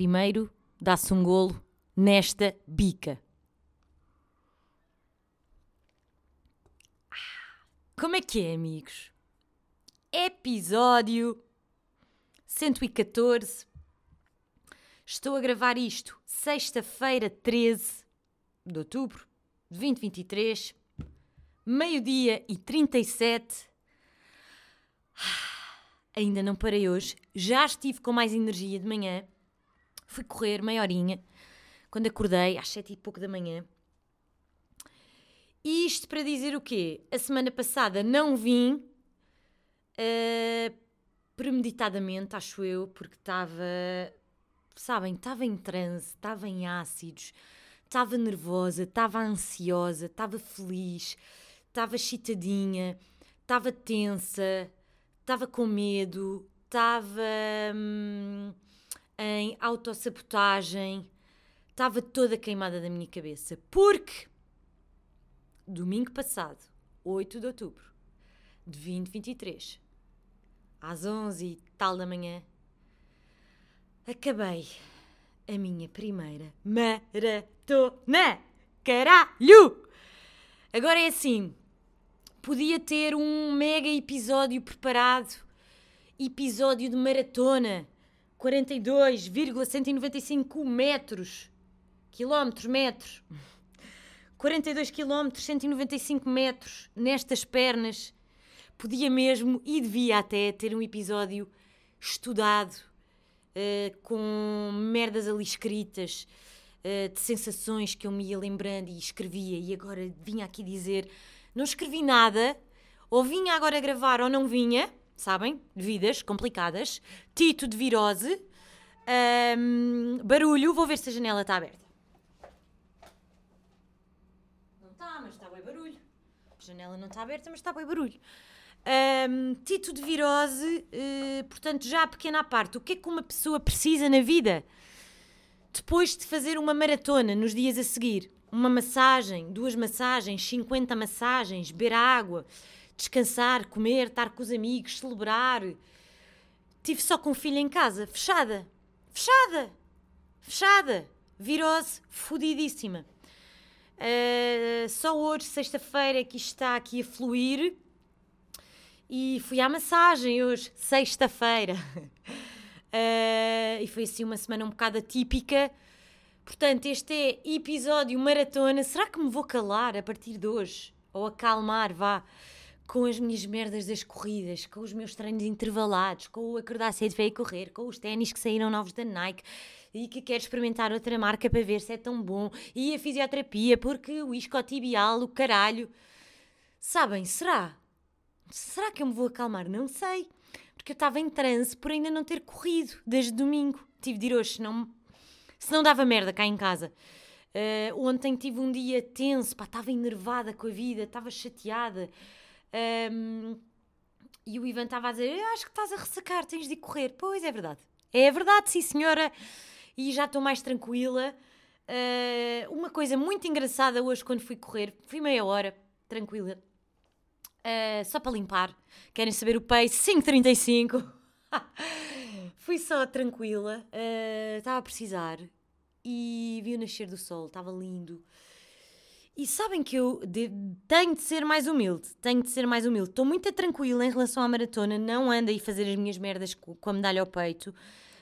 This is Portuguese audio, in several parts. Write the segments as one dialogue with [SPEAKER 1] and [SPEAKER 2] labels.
[SPEAKER 1] primeiro dá-se um golo nesta bica. Como é que é, amigos? Episódio 114. Estou a gravar isto sexta-feira, 13 de outubro de 2023, meio-dia e 37. Ainda não parei hoje, já estive com mais energia de manhã. Fui correr meia horinha quando acordei às sete e pouco da manhã. E isto para dizer o quê? A semana passada não vim uh, premeditadamente, acho eu, porque estava, sabem, estava em transe, estava em ácidos, estava nervosa, estava ansiosa, estava feliz, estava chitadinha, estava tensa, estava com medo, estava hum, em autossabotagem, estava toda queimada da minha cabeça. Porque domingo passado, 8 de outubro de 2023, às 11 e tal da manhã, acabei a minha primeira maratona. Caralho! Agora é assim, podia ter um mega episódio preparado, episódio de maratona, 42,195 metros, quilómetros, metros. 42 quilómetros, 195 metros nestas pernas. Podia mesmo e devia até ter um episódio estudado, uh, com merdas ali escritas, uh, de sensações que eu me ia lembrando e escrevia, e agora vinha aqui dizer: não escrevi nada, ou vinha agora gravar ou não vinha, sabem? Vidas complicadas. Tito de virose. Um, barulho, vou ver se a janela está aberta. Não está, mas está bem barulho. A janela não está aberta, mas está bem barulho. Um, Tito de virose, uh, portanto, já a pequena parte, o que é que uma pessoa precisa na vida? Depois de fazer uma maratona nos dias a seguir, uma massagem, duas massagens, 50 massagens, beber água, descansar, comer, estar com os amigos, celebrar. Tive só com o filho em casa, fechada, fechada, fechada, virose, fodidíssima. Uh, só hoje, sexta-feira, que isto está aqui a fluir. E fui à massagem hoje, sexta-feira. Uh, e foi assim uma semana um bocado atípica. Portanto, este é episódio maratona. Será que me vou calar a partir de hoje? Ou acalmar, vá, com as minhas merdas das corridas, com os meus treinos intervalados, com o acordar cedo para ir correr, com os ténis que saíram novos da Nike e que quero experimentar outra marca para ver se é tão bom, e a fisioterapia, porque o iscotibial, o caralho. Sabem, será? Será que eu me vou acalmar? Não sei. Porque eu estava em transe por ainda não ter corrido desde domingo. Tive de ir hoje, senão, senão dava merda cá em casa. Uh, ontem tive um dia tenso, estava enervada com a vida, estava chateada. Um, e o Ivan estava a dizer: acho que estás a ressacar, tens de ir correr. Pois é verdade. É verdade, sim, senhora. E já estou mais tranquila. Uh, uma coisa muito engraçada hoje quando fui correr, fui meia hora, tranquila, Uh, só para limpar. Querem saber o pace? 5,35. Fui só tranquila. Uh, estava a precisar. E vi o nascer do sol. Estava lindo. E sabem que eu de, tenho de ser mais humilde. Tenho de ser mais humilde. Estou muito tranquila em relação à maratona. Não ando aí fazer as minhas merdas com, com a medalha ao peito.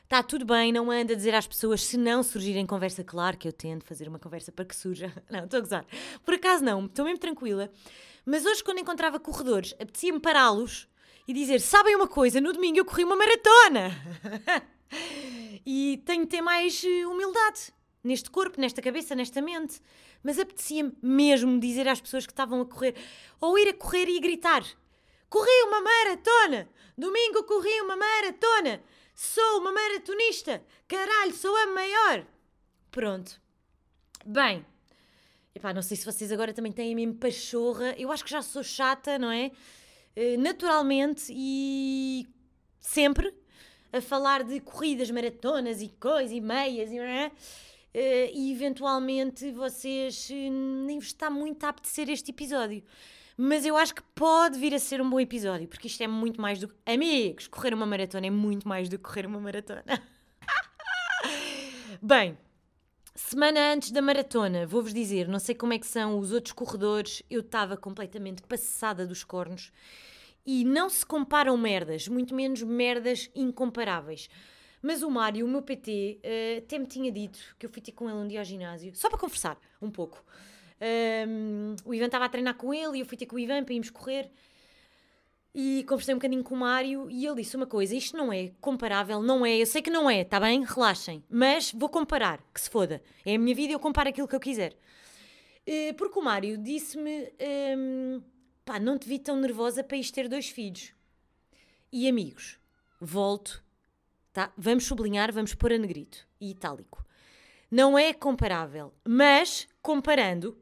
[SPEAKER 1] Está tudo bem, não anda a dizer às pessoas se não surgirem conversa, claro que eu tento fazer uma conversa para que surja. Não, estou a gozar. Por acaso não, estou mesmo tranquila. Mas hoje, quando encontrava corredores, apetecia-me pará-los e dizer: Sabem uma coisa, no domingo eu corri uma maratona! e tenho de ter mais eh, humildade neste corpo, nesta cabeça, nesta mente. Mas apetecia-me mesmo dizer às pessoas que estavam a correr, ou ir a correr e gritar: Corri uma maratona! Domingo corri uma maratona! Sou uma maratonista! Caralho, sou a maior! Pronto. Bem, Epá, não sei se vocês agora também têm a mesma pachorra. Eu acho que já sou chata, não é? Eh, naturalmente e sempre a falar de corridas, maratonas e coisas e meias, não é? E eventualmente vocês eh, nem vos está muito a apetecer este episódio. Mas eu acho que pode vir a ser um bom episódio, porque isto é muito mais do que. Amigos, correr uma maratona é muito mais do que correr uma maratona. Bem, semana antes da maratona, vou-vos dizer, não sei como é que são os outros corredores, eu estava completamente passada dos cornos e não se comparam merdas, muito menos merdas incomparáveis. Mas o Mário, o meu PT, uh, até me tinha dito que eu fui ter com ele um dia ao ginásio, só para conversar um pouco. Um, o Ivan estava a treinar com ele e eu fui ter com o Ivan para irmos correr. E conversei um bocadinho com o Mário e ele disse uma coisa: isto não é comparável, não é, eu sei que não é, está bem? Relaxem, mas vou comparar, que se foda. É a minha vida e eu comparo aquilo que eu quiser. Uh, porque o Mário disse-me: um, pá, não te vi tão nervosa para isto ter dois filhos. E amigos, volto tá? Vamos sublinhar, vamos pôr a negrito e itálico. Não é comparável, mas comparando,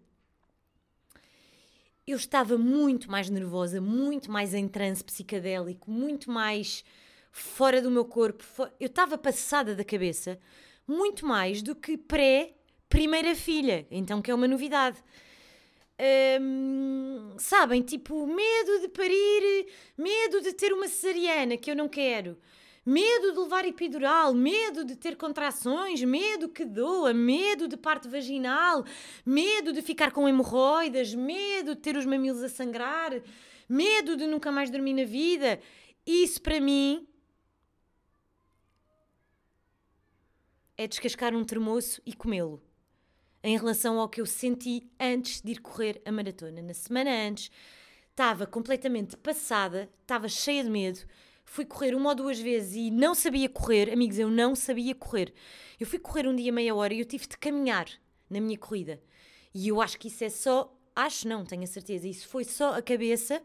[SPEAKER 1] eu estava muito mais nervosa, muito mais em transe psicadélico, muito mais fora do meu corpo. Eu estava passada da cabeça muito mais do que pré-primeira filha, então que é uma novidade. Hum, sabem, tipo, medo de parir, medo de ter uma cesariana que eu não quero medo de levar epidural, medo de ter contrações, medo que doa, medo de parte vaginal, medo de ficar com hemorroidas, medo de ter os mamilos a sangrar, medo de nunca mais dormir na vida. Isso para mim é descascar um termoço e comê-lo. Em relação ao que eu senti antes de ir correr a maratona. Na semana antes, estava completamente passada, estava cheia de medo, fui correr uma ou duas vezes e não sabia correr, amigos, eu não sabia correr. Eu fui correr um dia meia hora e eu tive de caminhar na minha corrida. E eu acho que isso é só, acho não, tenho a certeza, isso foi só a cabeça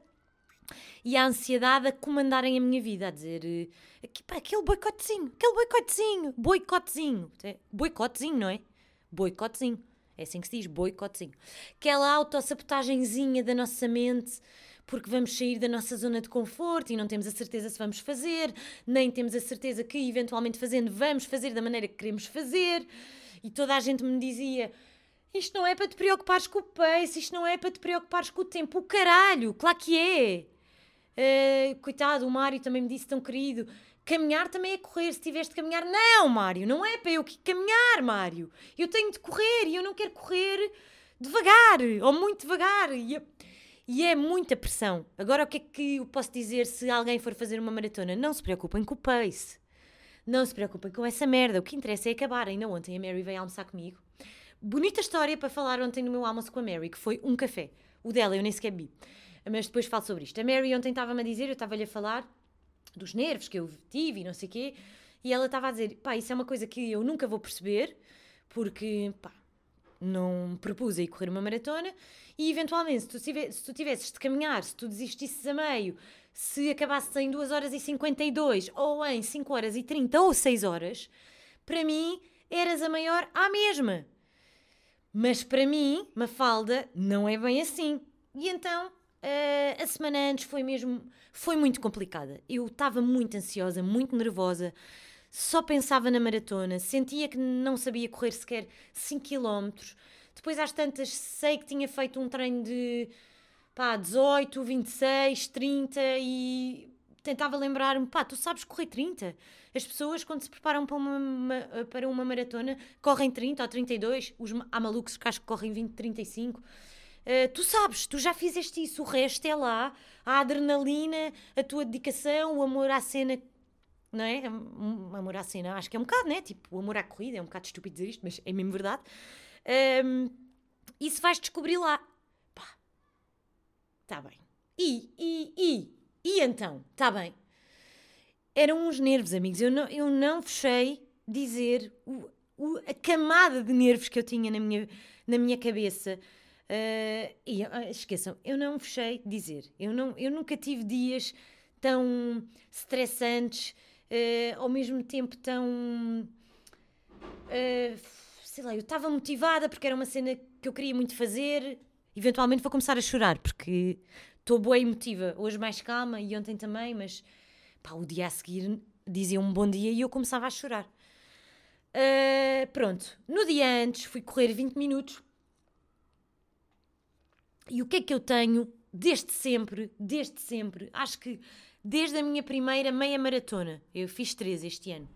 [SPEAKER 1] e a ansiedade a comandarem a minha vida, a dizer eh, pá, aquele boicotezinho, aquele boicotezinho, boicotezinho, é, boicotezinho, não é? Boicotezinho, é assim que se diz, boicotezinho. Aquela autossabotagenzinha da nossa mente porque vamos sair da nossa zona de conforto e não temos a certeza se vamos fazer, nem temos a certeza que, eventualmente fazendo, vamos fazer da maneira que queremos fazer. E toda a gente me dizia: isto não é para te preocupares com o pace, isto não é para te preocupares com o tempo. O caralho, claro que é. Uh, coitado, o Mário também me disse tão querido. Caminhar também é correr. Se tiveres de caminhar, não, Mário, não é para eu que caminhar, Mário. Eu tenho de correr e eu não quero correr devagar ou muito devagar. E eu, e é muita pressão. Agora, o que é que eu posso dizer se alguém for fazer uma maratona? Não se preocupem com o pace. Não se preocupem com essa merda. O que interessa é acabar. Ainda ontem a Mary veio almoçar comigo. Bonita história para falar ontem no meu almoço com a Mary, que foi um café. O dela eu nem sequer vi. Mas depois falo sobre isto. A Mary ontem estava-me a dizer, eu estava-lhe a falar dos nervos que eu tive e não sei o quê. E ela estava a dizer, pá, isso é uma coisa que eu nunca vou perceber, porque, pá, não propus aí correr uma maratona e eventualmente se tu, tivesse, se tu tivesses de caminhar, se tu desistisses a meio, se acabasses em 2 horas e 52 ou em 5 horas e 30 ou 6 horas, para mim eras a maior à mesma. Mas para mim, Mafalda, não é bem assim. E então, uh, a semana antes foi mesmo, foi muito complicada. Eu estava muito ansiosa, muito nervosa, só pensava na maratona, sentia que não sabia correr sequer 5 km. Depois, às tantas, sei que tinha feito um treino de pá, 18, 26, 30 e tentava lembrar-me, pá, tu sabes correr 30? As pessoas, quando se preparam para uma, para uma maratona, correm 30 ou 32. Os, há malucos que acho que correm 20, 35. Uh, tu sabes, tu já fizeste isso, o resto é lá, a adrenalina, a tua dedicação, o amor à cena não é? Um amor à cena, acho que é um bocado, né? Tipo, o amor à corrida, é um bocado estúpido dizer isto, mas é mesmo verdade. Um, isso vais descobrir lá. Pá, tá bem. E, e, e, e então? Tá bem. Eram uns nervos, amigos. Eu não, eu não fechei dizer o, o, a camada de nervos que eu tinha na minha, na minha cabeça. Uh, e uh, esqueçam, eu não fechei dizer. Eu, não, eu nunca tive dias tão estressantes uh, ao mesmo tempo tão. Uh, sei lá, eu estava motivada porque era uma cena que eu queria muito fazer. Eventualmente vou começar a chorar porque estou boa e emotiva. Hoje mais calma e ontem também, mas pá, o dia a seguir dizia um bom dia e eu começava a chorar. Uh, pronto, no dia antes fui correr 20 minutos. E o que é que eu tenho desde sempre, desde sempre? Acho que desde a minha primeira meia maratona. Eu fiz três este ano.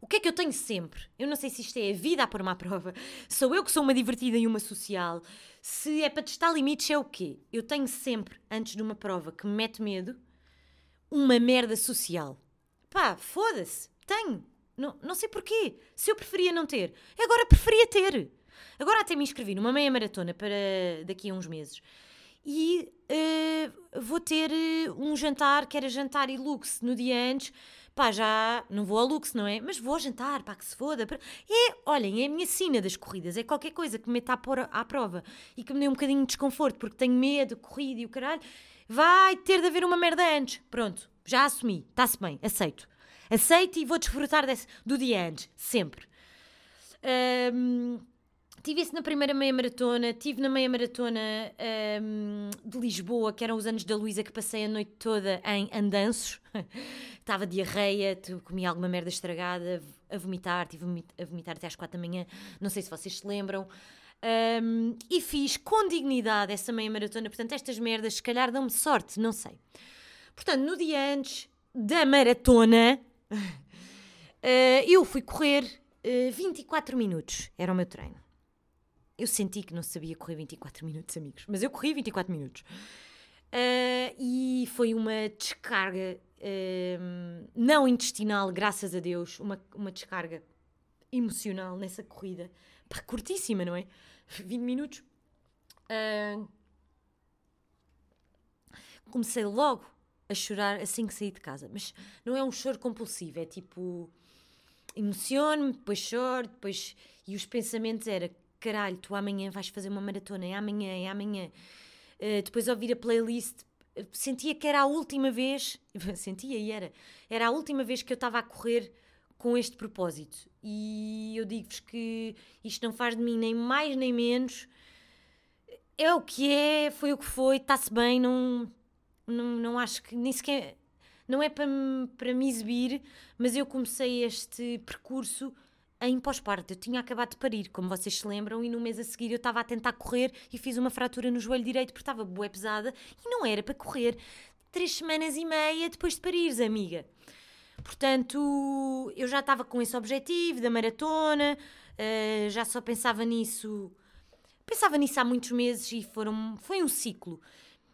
[SPEAKER 1] O que é que eu tenho sempre? Eu não sei se isto é a vida a pôr-me à prova. Sou eu que sou uma divertida e uma social. Se é para testar limites, é o quê? Eu tenho sempre, antes de uma prova que me mete medo, uma merda social. Pá, foda-se. Tenho. Não, não sei porquê. Se eu preferia não ter. Agora preferia ter. Agora até me inscrevi numa meia maratona para daqui a uns meses. E uh, vou ter uh, um jantar, que era jantar e luxo no dia antes. Pá, já não vou ao luxo, não é? Mas vou ao jantar, pá, que se foda. É, olhem, é a minha sina das corridas. É qualquer coisa que me meta à prova e que me dê um bocadinho de desconforto, porque tenho medo, corrida e o caralho. Vai ter de haver uma merda antes. Pronto, já assumi. Está-se bem, aceito. Aceito e vou desfrutar desse, do dia antes, sempre. Um, tive isso na primeira meia maratona, tive na meia maratona um, de Lisboa, que eram os anos da Luísa, que passei a noite toda em andanços. Estava diarreia, comi alguma merda estragada, a vomitar, tive a vomitar até às quatro da manhã, não sei se vocês se lembram. Um, e fiz com dignidade essa meia maratona, portanto, estas merdas se calhar dão-me sorte, não sei. Portanto, no dia antes da maratona, Uh, eu fui correr uh, eh, 24 minutos, era o meu treino. Eu senti que não sabia correr 24 minutos, amigos, mas eu corri 24 minutos. Uh, e foi uma descarga não intestinal, graças a Deus, uma, uma descarga emocional nessa corrida. Pá, curtíssima, não é? 20 minutos. comecei logo a chorar assim que saí de casa. Mas não é um choro compulsivo, é tipo. Emociono-me, depois choro, depois. E os pensamentos era: caralho, tu amanhã vais fazer uma maratona, é amanhã, é amanhã. Uh, depois ouvir a playlist, sentia que era a última vez. sentia e era. Era a última vez que eu estava a correr com este propósito. E eu digo-vos que isto não faz de mim nem mais nem menos. É o que é, foi o que foi, está-se bem, não não, não acho que nem sequer. Não é para, para me exibir, mas eu comecei este percurso em pós-parto. Eu tinha acabado de parir, como vocês se lembram, e no mês a seguir eu estava a tentar correr e fiz uma fratura no joelho direito porque estava bué pesada e não era para correr três semanas e meia depois de parires, amiga. Portanto, eu já estava com esse objetivo da maratona, uh, já só pensava nisso. Pensava nisso há muitos meses e foram, foi um ciclo.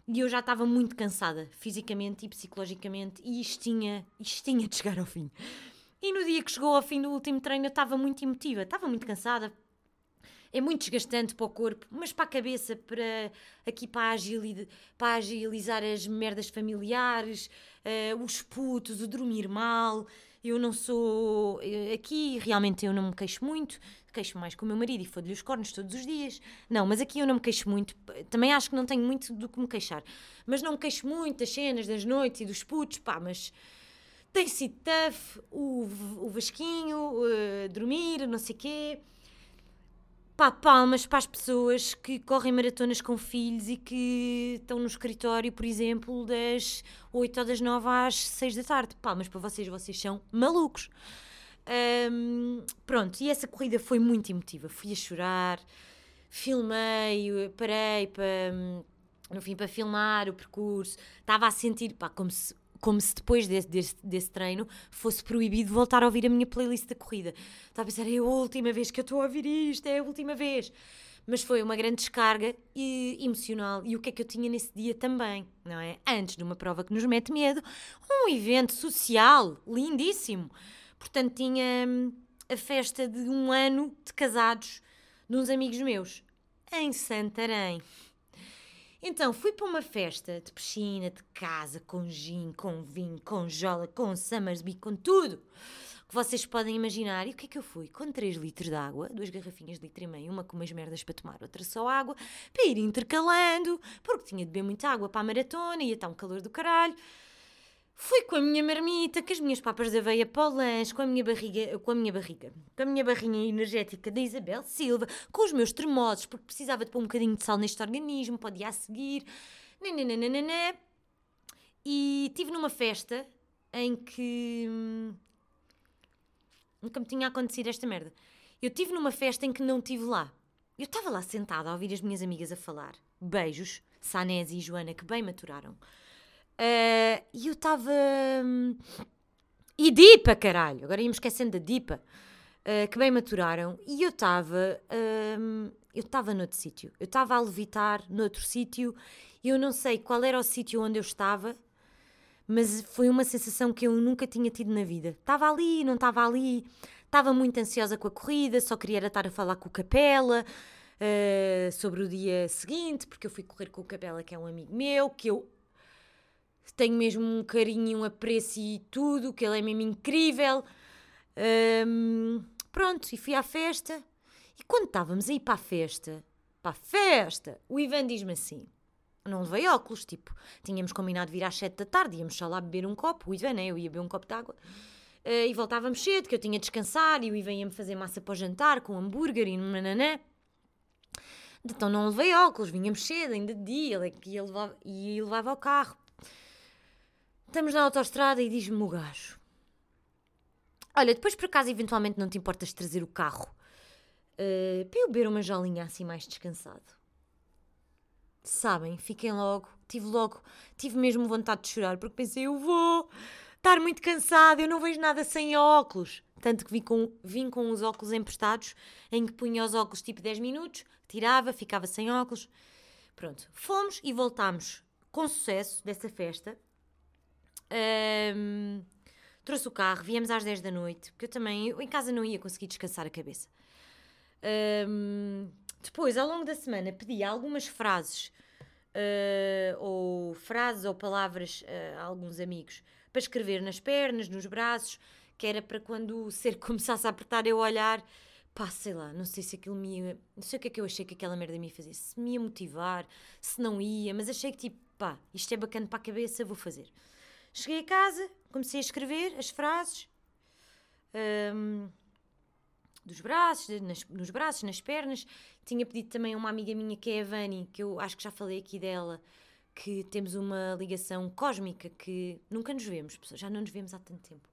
[SPEAKER 1] E eu já estava muito cansada, fisicamente e psicologicamente, e isto tinha, isto tinha de chegar ao fim. E no dia que chegou ao fim do último treino, eu estava muito emotiva, estava muito cansada. É muito desgastante para o corpo, mas para a cabeça, para aqui para, para agilizar as merdas familiares, uh, os putos, o dormir mal. Eu não sou. Eh, aqui realmente eu não me queixo muito, queixo mais com o meu marido e fodo-lhe os cornos todos os dias. Não, mas aqui eu não me queixo muito. Também acho que não tenho muito do que me queixar. Mas não me queixo muito das cenas, das noites e dos putos, pá, mas tem sido tough, o, o Vasquinho, uh, dormir, não sei quê. Pá, palmas para as pessoas que correm maratonas com filhos e que estão no escritório, por exemplo, das 8 ou das 9 às 6 da tarde. Palmas para vocês, vocês são malucos. Um, pronto, e essa corrida foi muito emotiva. Fui a chorar, filmei, parei para, no fim, para filmar o percurso. Estava a sentir, pá, como se, como se depois desse, desse, desse, treino fosse proibido voltar a ouvir a minha playlist da corrida. Estava a pensar, é a última vez que eu estou a ouvir isto, é a última vez. Mas foi uma grande descarga e, emocional. E o que é que eu tinha nesse dia também, não é? Antes de uma prova que nos mete medo, um evento social lindíssimo Portanto, tinha hum, a festa de um ano de casados de uns amigos meus, em Santarém. Então fui para uma festa de piscina, de casa, com gin, com vinho, com jola, com Summersby, com tudo que vocês podem imaginar. E o que é que eu fui? Com 3 litros de água, duas garrafinhas de litro e meio, uma com umas merdas para tomar, outra só água, para ir intercalando, porque tinha de beber muita água para a maratona, ia estar um calor do caralho. Fui com a minha marmita, com as minhas papas de aveia para o lanche, com a minha barriga, com a minha barriga, com a minha barrinha energética da Isabel Silva, com os meus tremosos, porque precisava de pôr um bocadinho de sal neste organismo, para o dia a seguir. Nananana. E estive numa festa em que hum, nunca me tinha acontecido esta merda. Eu estive numa festa em que não estive lá. Eu estava lá sentada a ouvir as minhas amigas a falar. Beijos, Sanés e Joana, que bem maturaram. Uh, e eu estava. Hum, E Dipa, caralho! Agora íamos esquecendo da Dipa. Uh, que bem maturaram. E eu estava. Um, eu estava noutro sítio. Eu estava a levitar noutro sítio. Eu não sei qual era o sítio onde eu estava, mas foi uma sensação que eu nunca tinha tido na vida. Estava ali, não estava ali. Estava muito ansiosa com a corrida, só queria estar a falar com o Capela uh, sobre o dia seguinte, porque eu fui correr com o Capela, que é um amigo meu, que eu tenho mesmo um carinho, um apreço e tudo, que ele é mesmo incrível. Um, pronto, e fui à festa. E quando estávamos a ir para a festa, para a festa, o Ivan diz-me assim: não levei óculos, tipo, tínhamos combinado vir às 7 da tarde, íamos só lá beber um copo, o Ivan, né? Eu ia beber um copo de água. Uh, e voltávamos cedo, que eu tinha de descansar, e o Ivan ia-me fazer massa para o jantar, com hambúrguer e nananã. Então não levei óculos, vinhamos cedo, ainda de dia, ele é ia levar, ia levava o carro. Estamos na autostrada e diz-me o gajo: Olha, depois por acaso eventualmente não te importas trazer o carro uh, para eu beber uma jolinha assim mais descansado. Sabem, fiquem logo, tive logo, tive mesmo vontade de chorar porque pensei: eu vou estar muito cansada, eu não vejo nada sem óculos. Tanto que vim com, vim com os óculos emprestados, em que punha os óculos tipo 10 minutos, tirava, ficava sem óculos. Pronto, fomos e voltámos com sucesso dessa festa. Um, trouxe o carro, viemos às 10 da noite, porque eu também, eu em casa não ia conseguir descansar a cabeça. Um, depois, ao longo da semana, pedi algumas frases, uh, ou frases ou palavras uh, a alguns amigos, para escrever nas pernas, nos braços, que era para quando o ser começasse a apertar eu olhar, pá, sei lá, não sei se aquilo me ia, não sei o que é que eu achei que aquela merda me ia fazer, se me ia motivar, se não ia, mas achei que tipo, pá, isto é bacana para a cabeça, vou fazer. Cheguei a casa, comecei a escrever as frases um, dos braços, nas, nos braços, nas pernas. Tinha pedido também a uma amiga minha que é a Vani, que eu acho que já falei aqui dela, que temos uma ligação cósmica que nunca nos vemos, já não nos vemos há tanto tempo.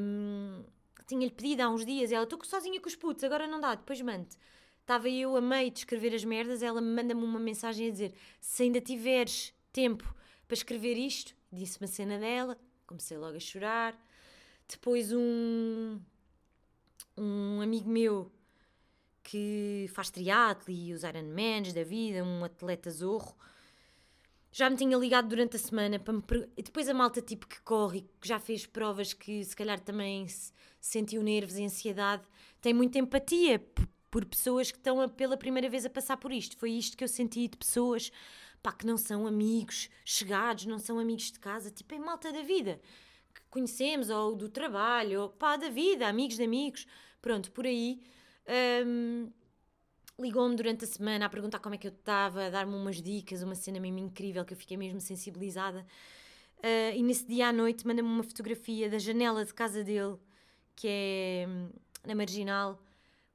[SPEAKER 1] Um, Tinha-lhe pedido há uns dias, ela, estou sozinha com os putos, agora não dá, depois mande. Estava eu a meio de escrever as merdas, ela manda-me uma mensagem a dizer: se ainda tiveres tempo para escrever isto, disse uma cena dela, comecei logo a chorar. Depois um, um amigo meu que faz triatlo e os Ironmans da vida, um atleta zorro, já me tinha ligado durante a semana para me e depois a malta tipo que corre, que já fez provas que se calhar também se sentiu nervos e ansiedade, tem muita empatia por, pessoas que estão a, pela primeira vez a passar por isto. Foi isto que eu senti de pessoas pá, que não são amigos chegados, não são amigos de casa, tipo, é malta da vida que conhecemos, ou do trabalho, ou pá, da vida, amigos de amigos, pronto, por aí. Um, Ligou-me durante a semana a perguntar como é que eu estava, a dar-me umas dicas, uma cena mesmo incrível que eu fiquei mesmo sensibilizada. Uh, e nesse dia à noite manda-me uma fotografia da janela de casa dele, que é hum, na marginal,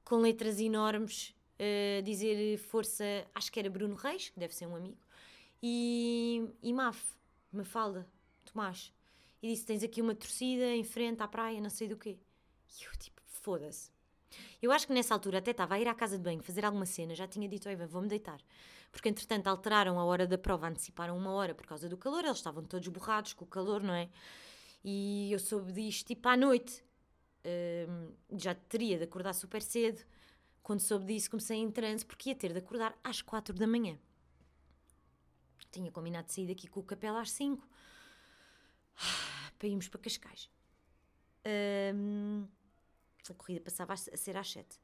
[SPEAKER 1] com letras enormes, uh, dizer força, acho que era Bruno Reis, que deve ser um amigo, e, e Maf, Mafalda, Tomás. E disse: Tens aqui uma torcida em frente à praia, não sei do quê. E eu, tipo, foda-se. Eu acho que nessa altura até estava a ir à casa de banho fazer alguma cena, já tinha dito: Ivan, vou-me deitar. Porque entretanto alteraram a hora da prova, anteciparam uma hora por causa do calor, eles estavam todos borrados com o calor, não é? E eu soube disto tipo à noite. Um, já teria de acordar super cedo. Quando soube disso, comecei em transe porque ia ter de acordar às quatro da manhã. Tinha combinado de sair daqui com o capela às 5 para irmos para Cascais. Um, a corrida passava a ser às 7.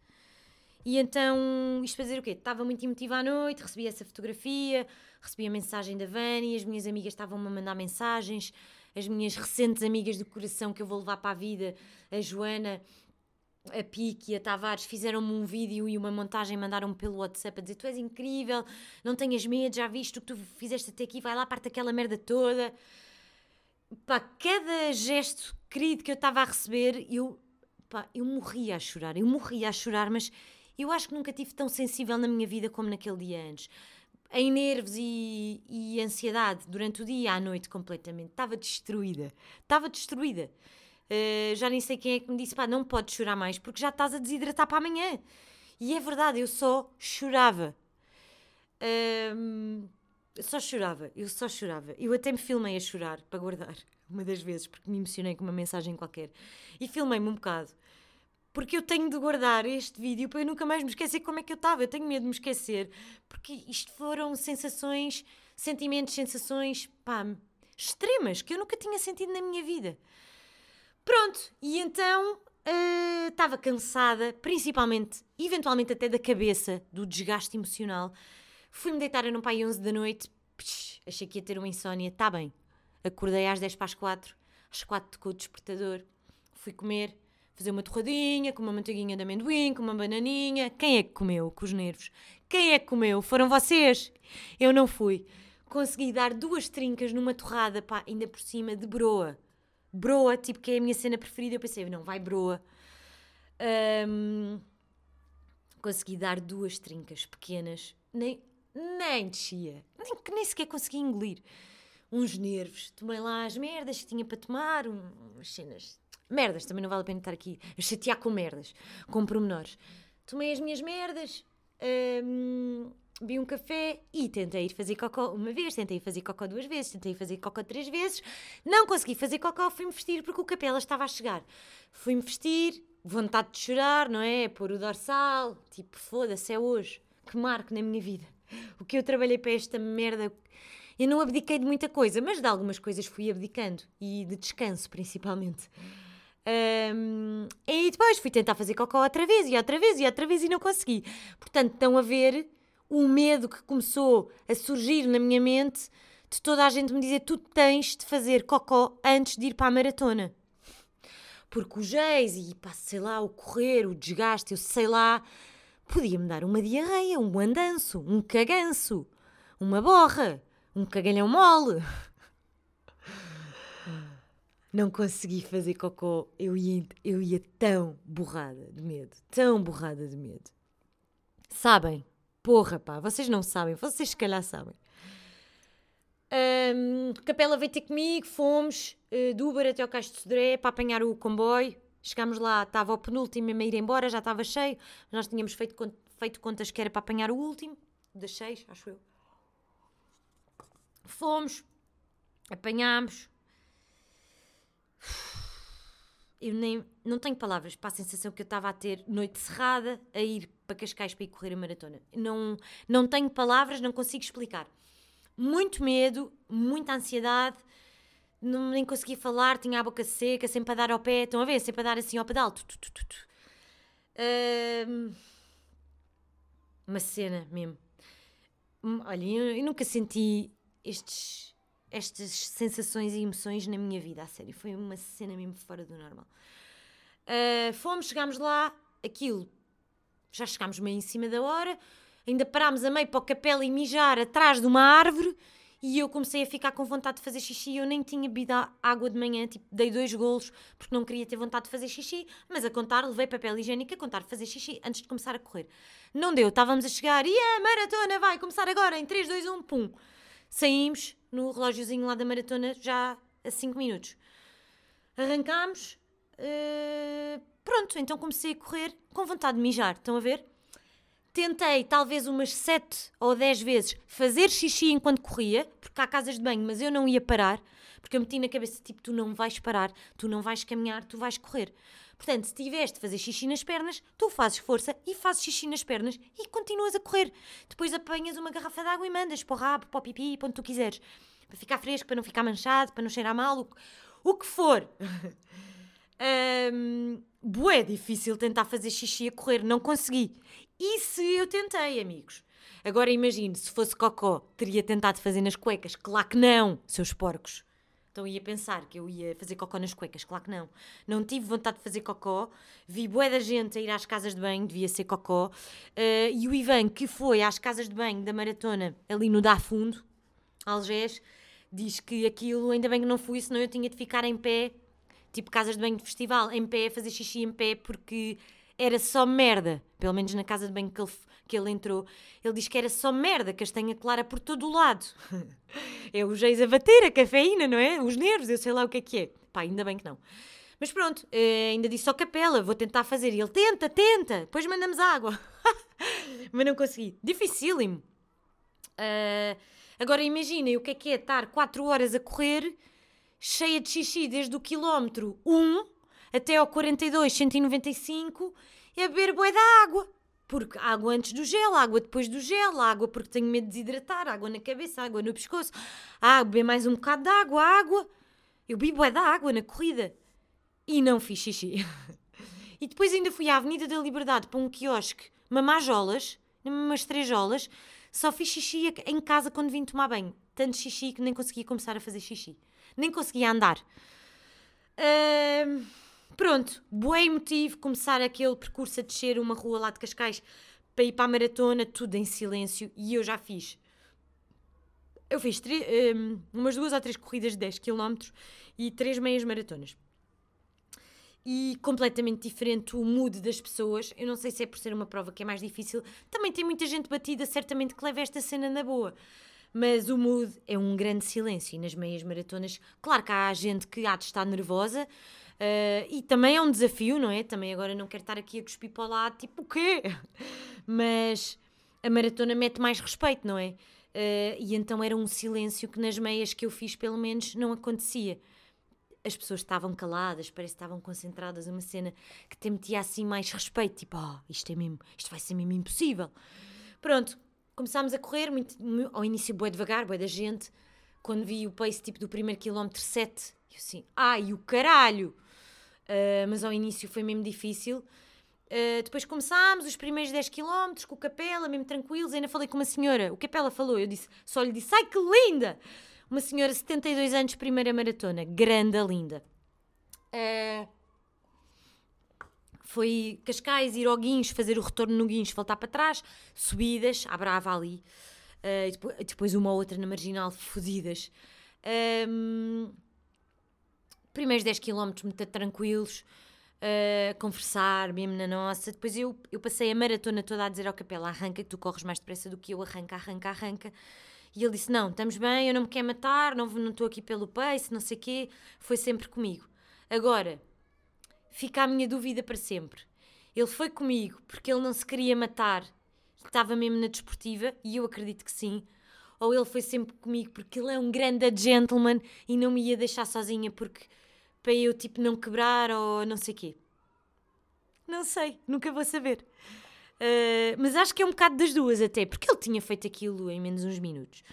[SPEAKER 1] E então, isto dizer o quê? Estava muito emotiva à noite, recebi essa fotografia, recebi a mensagem da Vani, as minhas amigas estavam-me a mandar mensagens, as minhas recentes amigas do coração que eu vou levar para a vida, a Joana, a Pique e a Tavares fizeram-me um vídeo e uma montagem, mandaram-me pelo WhatsApp a dizer: Tu és incrível, não tenhas medo, já viste o que tu fizeste até aqui, vai lá, parte aquela merda toda. Pá, cada gesto querido que eu estava a receber, eu, pá, eu morria a chorar, eu morria a chorar, mas eu acho que nunca tive tão sensível na minha vida como naquele dia antes. Em nervos e, e ansiedade durante o dia à noite, completamente. Estava destruída. Estava destruída. Uh, já nem sei quem é que me disse: pá, não podes chorar mais porque já estás a desidratar para amanhã. E é verdade, eu só chorava. Só chorava, eu só chorava. Eu até me filmei a chorar para guardar. uma das vezes, porque me emocionei com uma mensagem qualquer. E filmei-me um bocado. Porque eu tenho de guardar este vídeo para eu nunca mais me esquecer como é que eu estava. Eu tenho medo de me esquecer. Porque isto foram sensações, sentimentos, sensações, pá, extremas que eu nunca tinha sentido na minha vida. Pronto, e então estava uh, cansada, principalmente, eventualmente até da cabeça, do desgaste emocional. Fui-me deitar num pai 11 da noite, psh, achei que ia ter uma insónia, está bem. Acordei às 10 para as 4, às 4 tocou o despertador, fui comer, fazer uma torradinha, com uma manteiguinha de amendoim, com uma bananinha. Quem é que comeu com os nervos? Quem é que comeu? Foram vocês? Eu não fui. Consegui dar duas trincas numa torrada, pá, ainda por cima de broa broa, tipo, que é a minha cena preferida. Eu pensei, não, vai broa. Um, consegui dar duas trincas pequenas, nem, nem descia, nem, nem sequer consegui engolir. Uns nervos, tomei lá as merdas que tinha para tomar, umas cenas. Merdas, também não vale a pena estar aqui a chatear com merdas, com pormenores. Tomei as minhas merdas, um, bebi um café e tentei ir fazer cocó uma vez, tentei fazer cocó duas vezes, tentei fazer cocó três vezes, não consegui fazer cocó, fui-me vestir porque o capela estava a chegar. Fui-me vestir, vontade de chorar, não é? Pôr o dorsal, tipo, foda-se, é hoje, que marco na minha vida. O que eu trabalhei para esta merda. Eu não abdiquei de muita coisa, mas de algumas coisas fui abdicando e de descanso principalmente. Um, e depois fui tentar fazer cocó outra vez e outra vez e outra vez e não consegui. Portanto, estão a ver o medo que começou a surgir na minha mente de toda a gente me dizer: tu tens de fazer cocó antes de ir para a maratona. Porque o geis e pá, sei lá, o correr, o desgaste, eu sei lá, podia-me dar uma diarreia, um andanço, um caganço, uma borra, um cagalhão mole. Não consegui fazer cocó, eu ia, eu ia tão borrada de medo, tão borrada de medo. Sabem, Porra, pá, vocês não sabem, vocês se calhar sabem. Um, Capela veio ter comigo, fomos uh, do Uber até ao Cais de Sodré para apanhar o comboio. Chegámos lá, estava o penúltimo a ir embora, já estava cheio. Nós tínhamos feito, feito contas que era para apanhar o último, das seis, acho eu. Fomos, apanhámos. Eu nem, não tenho palavras para a sensação que eu estava a ter noite cerrada a ir para Cascais para ir correr a maratona. Não, não tenho palavras, não consigo explicar. Muito medo, muita ansiedade, não, nem conseguia falar, tinha a boca seca, sempre a dar ao pé. Estão a ver? Sempre a dar assim ao pedal. Tu, tu, tu. Uh, uma cena mesmo. Hum, olha, eu, eu nunca senti estes, estas sensações e emoções na minha vida, a sério. Foi uma cena mesmo fora do normal. Uh, fomos, chegámos lá, aquilo já chegámos meio em cima da hora, ainda parámos a meio para o capela e mijar atrás de uma árvore e eu comecei a ficar com vontade de fazer xixi. Eu nem tinha bebido água de manhã, tipo, dei dois golos porque não queria ter vontade de fazer xixi, mas a contar, levei papel higiênico a contar fazer xixi antes de começar a correr. Não deu, estávamos a chegar e a maratona vai começar agora em 3, 2, 1, pum. Saímos no relógiozinho lá da maratona já a 5 minutos. Arrancámos. Uh Pronto, então comecei a correr com vontade de mijar. Estão a ver? Tentei, talvez umas 7 ou 10 vezes, fazer xixi enquanto corria, porque há casas de banho, mas eu não ia parar, porque eu meti na cabeça, tipo, tu não vais parar, tu não vais caminhar, tu vais correr. Portanto, se tiveres de fazer xixi nas pernas, tu fazes força e fazes xixi nas pernas e continuas a correr. Depois apanhas uma garrafa de água e mandas para o rabo, para o pipi, para onde tu quiseres. Para ficar fresco, para não ficar manchado, para não cheirar mal, o, o que for. um, bué difícil tentar fazer xixi a correr, não consegui. E se eu tentei, amigos? Agora imagine, se fosse cocó, teria tentado fazer nas cuecas? Claro que não, seus porcos. Então ia pensar que eu ia fazer cocó nas cuecas, claro que não. Não tive vontade de fazer cocó, vi bué da gente a ir às casas de banho, devia ser cocó. Uh, e o Ivan, que foi às casas de banho da maratona, ali no Dá Fundo, Algés, diz que aquilo, ainda bem que não fui, senão eu tinha de ficar em pé tipo casas de banho de festival, em pé, fazer xixi em pé, porque era só merda. Pelo menos na casa de banho que ele, que ele entrou, ele diz que era só merda, castanha clara por todo o lado. é o geis a bater, a cafeína, não é? Os nervos, eu sei lá o que é que é. Pá, ainda bem que não. Mas pronto, eh, ainda disse só capela, vou tentar fazer. E ele, tenta, tenta, depois mandamos água. Mas não consegui. Dificílimo. Uh, agora imaginem o que é que é estar 4 horas a correr cheia de xixi desde o quilómetro 1 até ao 42, 195 e a beber bué da água. Porque água antes do gel, água depois do gel, água porque tenho medo de desidratar, água na cabeça, água no pescoço, ah, beber mais um bocado de água, água. Eu bebi bué da água na corrida e não fiz xixi. e depois ainda fui à Avenida da Liberdade para um quiosque, mamajolas, umas três jolas, só fiz xixi em casa quando vim tomar banho. Tanto xixi que nem conseguia começar a fazer xixi. Nem conseguia andar. Uh, pronto, bué motivo começar aquele percurso a descer uma rua lá de Cascais para ir para a maratona, tudo em silêncio, e eu já fiz. Eu fiz um, umas duas ou três corridas de 10 km e três meias maratonas e completamente diferente o mood das pessoas. Eu não sei se é por ser uma prova que é mais difícil. Também tem muita gente batida, certamente que leva esta cena na boa. Mas o mood é um grande silêncio. E nas meias maratonas, claro que há gente que há de estar nervosa. Uh, e também é um desafio, não é? Também agora não quero estar aqui a cuspir para o lado, tipo, o quê? Mas a maratona mete mais respeito, não é? Uh, e então era um silêncio que nas meias que eu fiz, pelo menos, não acontecia as pessoas estavam caladas, parece que estavam concentradas numa cena que te metia assim mais respeito, tipo, oh, isto é mesmo, isto vai ser mesmo impossível. Pronto, começámos a correr, muito, ao início bué devagar, bué da gente, quando vi o pace tipo do primeiro quilómetro 7, eu assim, ai, o caralho! Uh, mas ao início foi mesmo difícil. Uh, depois começámos os primeiros 10 km com o Capela, mesmo tranquilos. Ainda falei com uma senhora, o Capela falou, eu disse, só lhe disse, ai que linda! Uma senhora, 72 anos, primeira maratona. Grande, linda. Uh, foi Cascais, ir ao Guincho, fazer o retorno no Guincho, voltar para trás, subidas, à brava ali. Uh, depois, depois, uma ou outra na marginal, fodidas. Um, primeiros 10 km muito tranquilos, uh, conversar mesmo na nossa. Depois eu, eu passei a maratona toda a dizer ao capela: arranca, que tu corres mais depressa do que eu, arranca, arranca, arranca. E ele disse: Não, estamos bem, eu não me quero matar, não estou aqui pelo pace, não sei o quê. Foi sempre comigo. Agora, fica a minha dúvida para sempre. Ele foi comigo porque ele não se queria matar, estava mesmo na desportiva, e eu acredito que sim. Ou ele foi sempre comigo porque ele é um grande gentleman e não me ia deixar sozinha porque para eu tipo não quebrar ou não sei quê. Não sei, nunca vou saber. Uh, mas acho que é um bocado das duas até, porque ele tinha feito aquilo em menos uns minutos.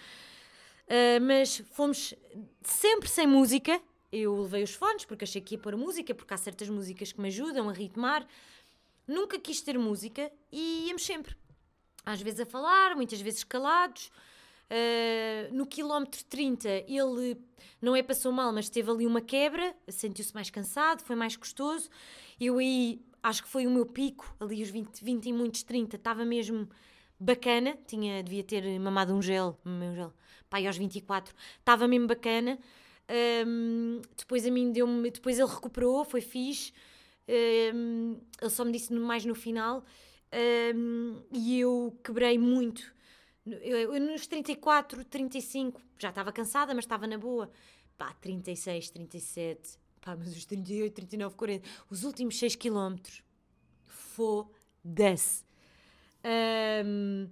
[SPEAKER 1] Uh, mas fomos sempre sem música. Eu levei os fones porque achei que ia pôr música, porque há certas músicas que me ajudam a ritmar. Nunca quis ter música e íamos sempre. Às vezes a falar, muitas vezes calados. Uh, no quilómetro 30 ele não é passou mal, mas teve ali uma quebra, sentiu-se mais cansado, foi mais gostoso. Eu aí acho que foi o meu pico, ali os 20, 20 e muitos 30, estava mesmo bacana, tinha, devia ter mamado um gel, um gel, pai aos 24, estava mesmo bacana. Um, depois a mim deu-me, depois ele recuperou, foi fixe. Um, ele só me disse mais no final um, e eu quebrei muito. Eu, eu, nos 34, 35 já estava cansada, mas estava na boa. Pá, 36, 37, Pá, mas os 38, 39, 40, os últimos 6 km, foda-se. Um,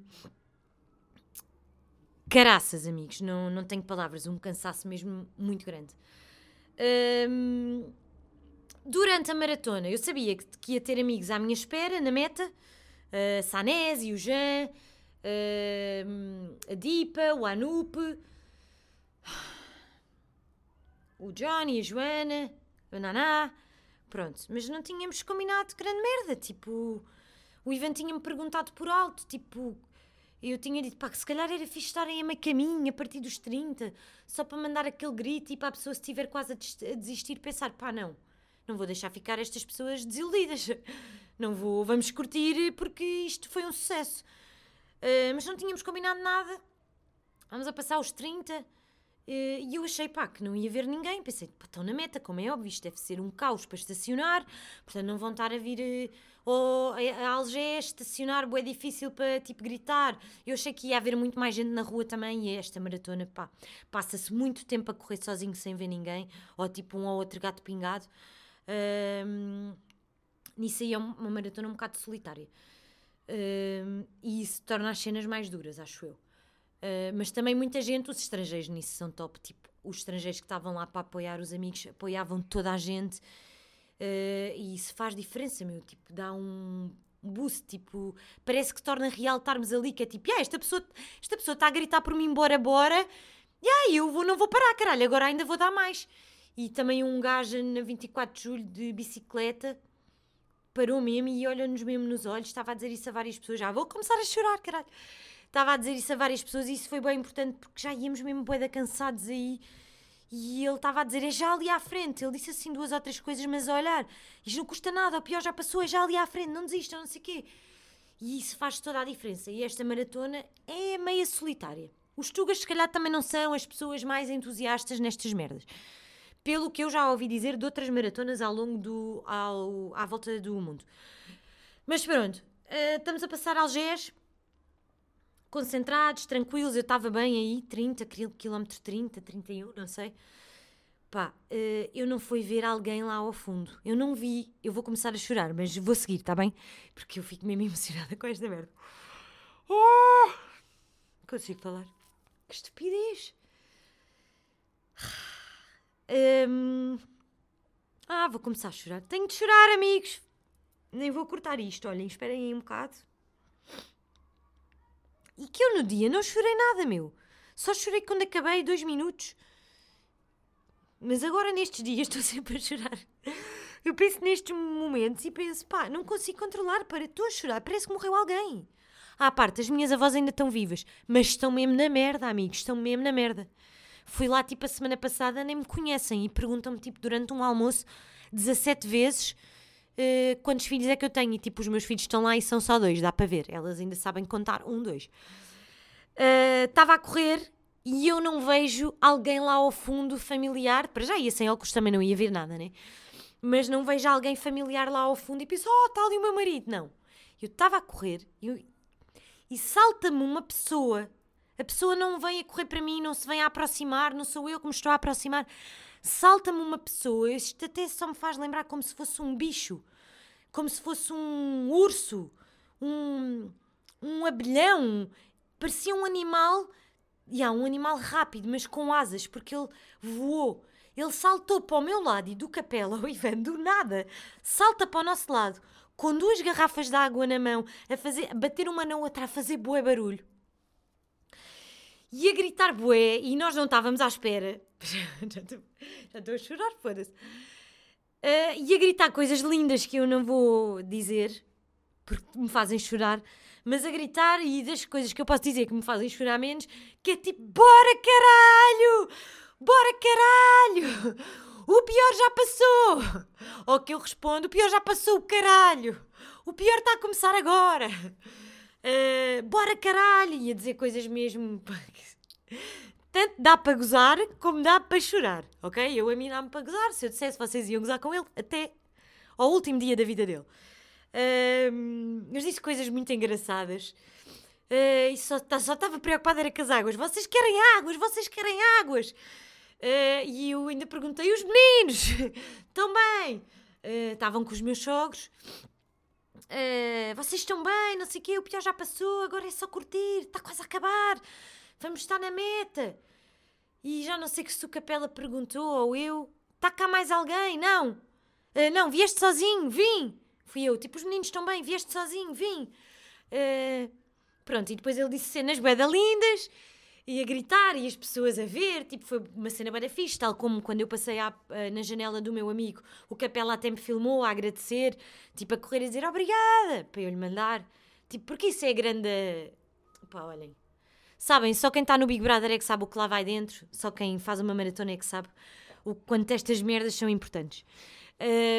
[SPEAKER 1] caraças, amigos, não, não tenho palavras, um cansaço mesmo muito grande. Durante a maratona, eu sabia que, que, ia ter amigos à minha espera, na meta, uh, Sanés e o Jean, uh, a Dipa, o Anup, o Johnny, a Joana, naná. Pronto, mas não tínhamos combinado grande merda. Tipo, o Ivan tinha-me perguntado por alto, tipo, eu tinha dito, pá, que se calhar era fixe estarem a meio caminho, a partir dos 30, só para mandar aquele grito e para a pessoa, se estiver quase a desistir, pensar, pá, não, não vou deixar ficar estas pessoas desiludidas. Não vou, vamos curtir porque isto foi um sucesso. Uh, mas não tínhamos combinado nada. Vamos a passar os 30 eh, e eu achei, pá, que não ia ver ninguém. Pensei, pá, estão na meta, como é óbvio, isto deve ser um caos para estacionar, portanto não vão estar a vir eh, ou a Algés estacionar, é difícil para, tipo, gritar. Eu achei que ia haver muito mais gente na rua também e esta maratona, pá, passa-se muito tempo a correr sozinho sem ver ninguém, ou tipo um ou outro gato pingado. Nisso aí é uma maratona um bocado solitária. E isso torna as cenas mais duras, acho eu. Uh, mas também muita gente, os estrangeiros nisso são top, tipo os estrangeiros que estavam lá para apoiar os amigos apoiavam toda a gente. Uh, e isso faz diferença, meu. Tipo, dá um boost, tipo, parece que torna real estarmos ali, que é tipo, ah, esta pessoa esta pessoa está a gritar por mim, bora, bora, e aí eu vou, não vou parar, caralho, agora ainda vou dar mais. E também um gajo na 24 de julho de bicicleta parou mesmo e olhou-nos mesmo nos olhos, estava a dizer isso a várias pessoas, já vou começar a chorar, caralho. Estava a dizer isso a várias pessoas e isso foi bem importante porque já íamos mesmo boeda cansados aí. E ele estava a dizer, é já ali à frente. Ele disse assim duas ou três coisas, mas a olhar, isto não custa nada, o pior já passou, é já ali à frente, não desistam, não sei o quê. E isso faz toda a diferença. E esta maratona é meia solitária. Os tugas, se calhar, também não são as pessoas mais entusiastas nestas merdas. Pelo que eu já ouvi dizer de outras maratonas ao longo do. Ao, à volta do mundo. Mas pronto, uh, estamos a passar Algés concentrados, tranquilos, eu estava bem aí, 30, km 30, 31, não sei. Pá, uh, eu não fui ver alguém lá ao fundo. Eu não vi, eu vou começar a chorar, mas vou seguir, está bem? Porque eu fico mesmo emocionada com esta merda. Oh! Consigo falar. Que estupidez! Um... Ah, vou começar a chorar. Tenho de chorar, amigos! Nem vou cortar isto, olhem, esperem aí um bocado. E que eu no dia não chorei nada, meu. Só chorei quando acabei dois minutos. Mas agora nestes dias estou sempre a chorar. Eu penso nestes momentos e penso, pá, não consigo controlar, para, estou a chorar, parece que morreu alguém. À parte, as minhas avós ainda estão vivas, mas estão mesmo na merda, amigos, estão mesmo na merda. Fui lá, tipo, a semana passada, nem me conhecem e perguntam-me, tipo, durante um almoço, 17 vezes uh, quantos filhos é que eu tenho. E tipo, os meus filhos estão lá e são só dois, dá para ver. Elas ainda sabem contar um, dois. Estava uh, a correr e eu não vejo alguém lá ao fundo familiar. Para já ia sem óculos também não ia ver nada, né? Mas não vejo alguém familiar lá ao fundo e penso, oh, está ali o meu marido. Não. Eu estava a correr e, e salta-me uma pessoa. A pessoa não vem a correr para mim, não se vem a aproximar, não sou eu que me estou a aproximar salta-me uma pessoa, isto até só me faz lembrar como se fosse um bicho, como se fosse um urso, um, um abelhão, parecia um animal, e yeah, um animal rápido, mas com asas, porque ele voou. Ele saltou para o meu lado e do capela, o Ivan, do nada, salta para o nosso lado, com duas garrafas de água na mão, a, fazer, a bater uma na outra, a fazer bué barulho e a gritar bué, e nós não estávamos à espera. já estou a chorar, foda-se. Uh, e a gritar coisas lindas que eu não vou dizer, porque me fazem chorar, mas a gritar e das coisas que eu posso dizer que me fazem chorar menos, que é tipo, bora caralho! Bora caralho! O pior já passou! Ou que eu respondo, o pior já passou, o caralho! O pior está a começar agora! Uh, bora caralho! Ia dizer coisas mesmo. Tanto dá para gozar como dá para chorar, ok? Eu a mim dá-me para gozar. Se eu dissesse vocês iam gozar com ele, até ao último dia da vida dele. Uh, mas disse coisas muito engraçadas. Uh, e só tá, estava preocupada era com as águas. Vocês querem águas? Vocês querem águas? Uh, e eu ainda perguntei: os meninos? Estão bem? Estavam com os meus sogros Uh, vocês estão bem, não sei o quê, o pior já passou, agora é só curtir, está quase a acabar, vamos estar na meta. E já não sei que se o Capela perguntou ou eu, está cá mais alguém? Não. Uh, não, vieste sozinho, vim. Fui eu, tipo, os meninos estão bem, vieste sozinho, vim. Uh, pronto, e depois ele disse cenas beda lindas e a gritar e as pessoas a ver, tipo, foi uma cena bem fixe, tal como quando eu passei à, na janela do meu amigo, o Capela até me filmou a agradecer, tipo, a correr a dizer obrigada, para eu lhe mandar, tipo, porque isso é grande, pá, olhem, sabem, só quem está no Big Brother é que sabe o que lá vai dentro, só quem faz uma maratona é que sabe o quanto estas merdas são importantes.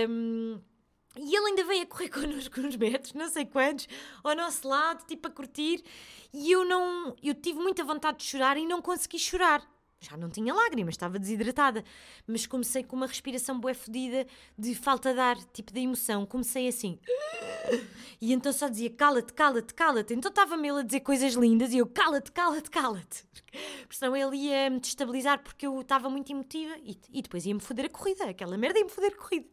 [SPEAKER 1] Um, e ele ainda veio a correr connosco uns metros, não sei quantos, ao nosso lado, tipo a curtir. E eu não. Eu tive muita vontade de chorar e não consegui chorar. Já não tinha lágrimas, estava desidratada. Mas comecei com uma respiração bué fodida de falta de ar, tipo de emoção. Comecei assim. E então só dizia cala-te, cala-te, cala-te. Então estava-me ele a dizer coisas lindas e eu cala-te, cala-te, cala-te. Porque senão ele ia me destabilizar porque eu estava muito emotiva e, e depois ia-me foder a corrida. Aquela merda ia-me foder a corrida.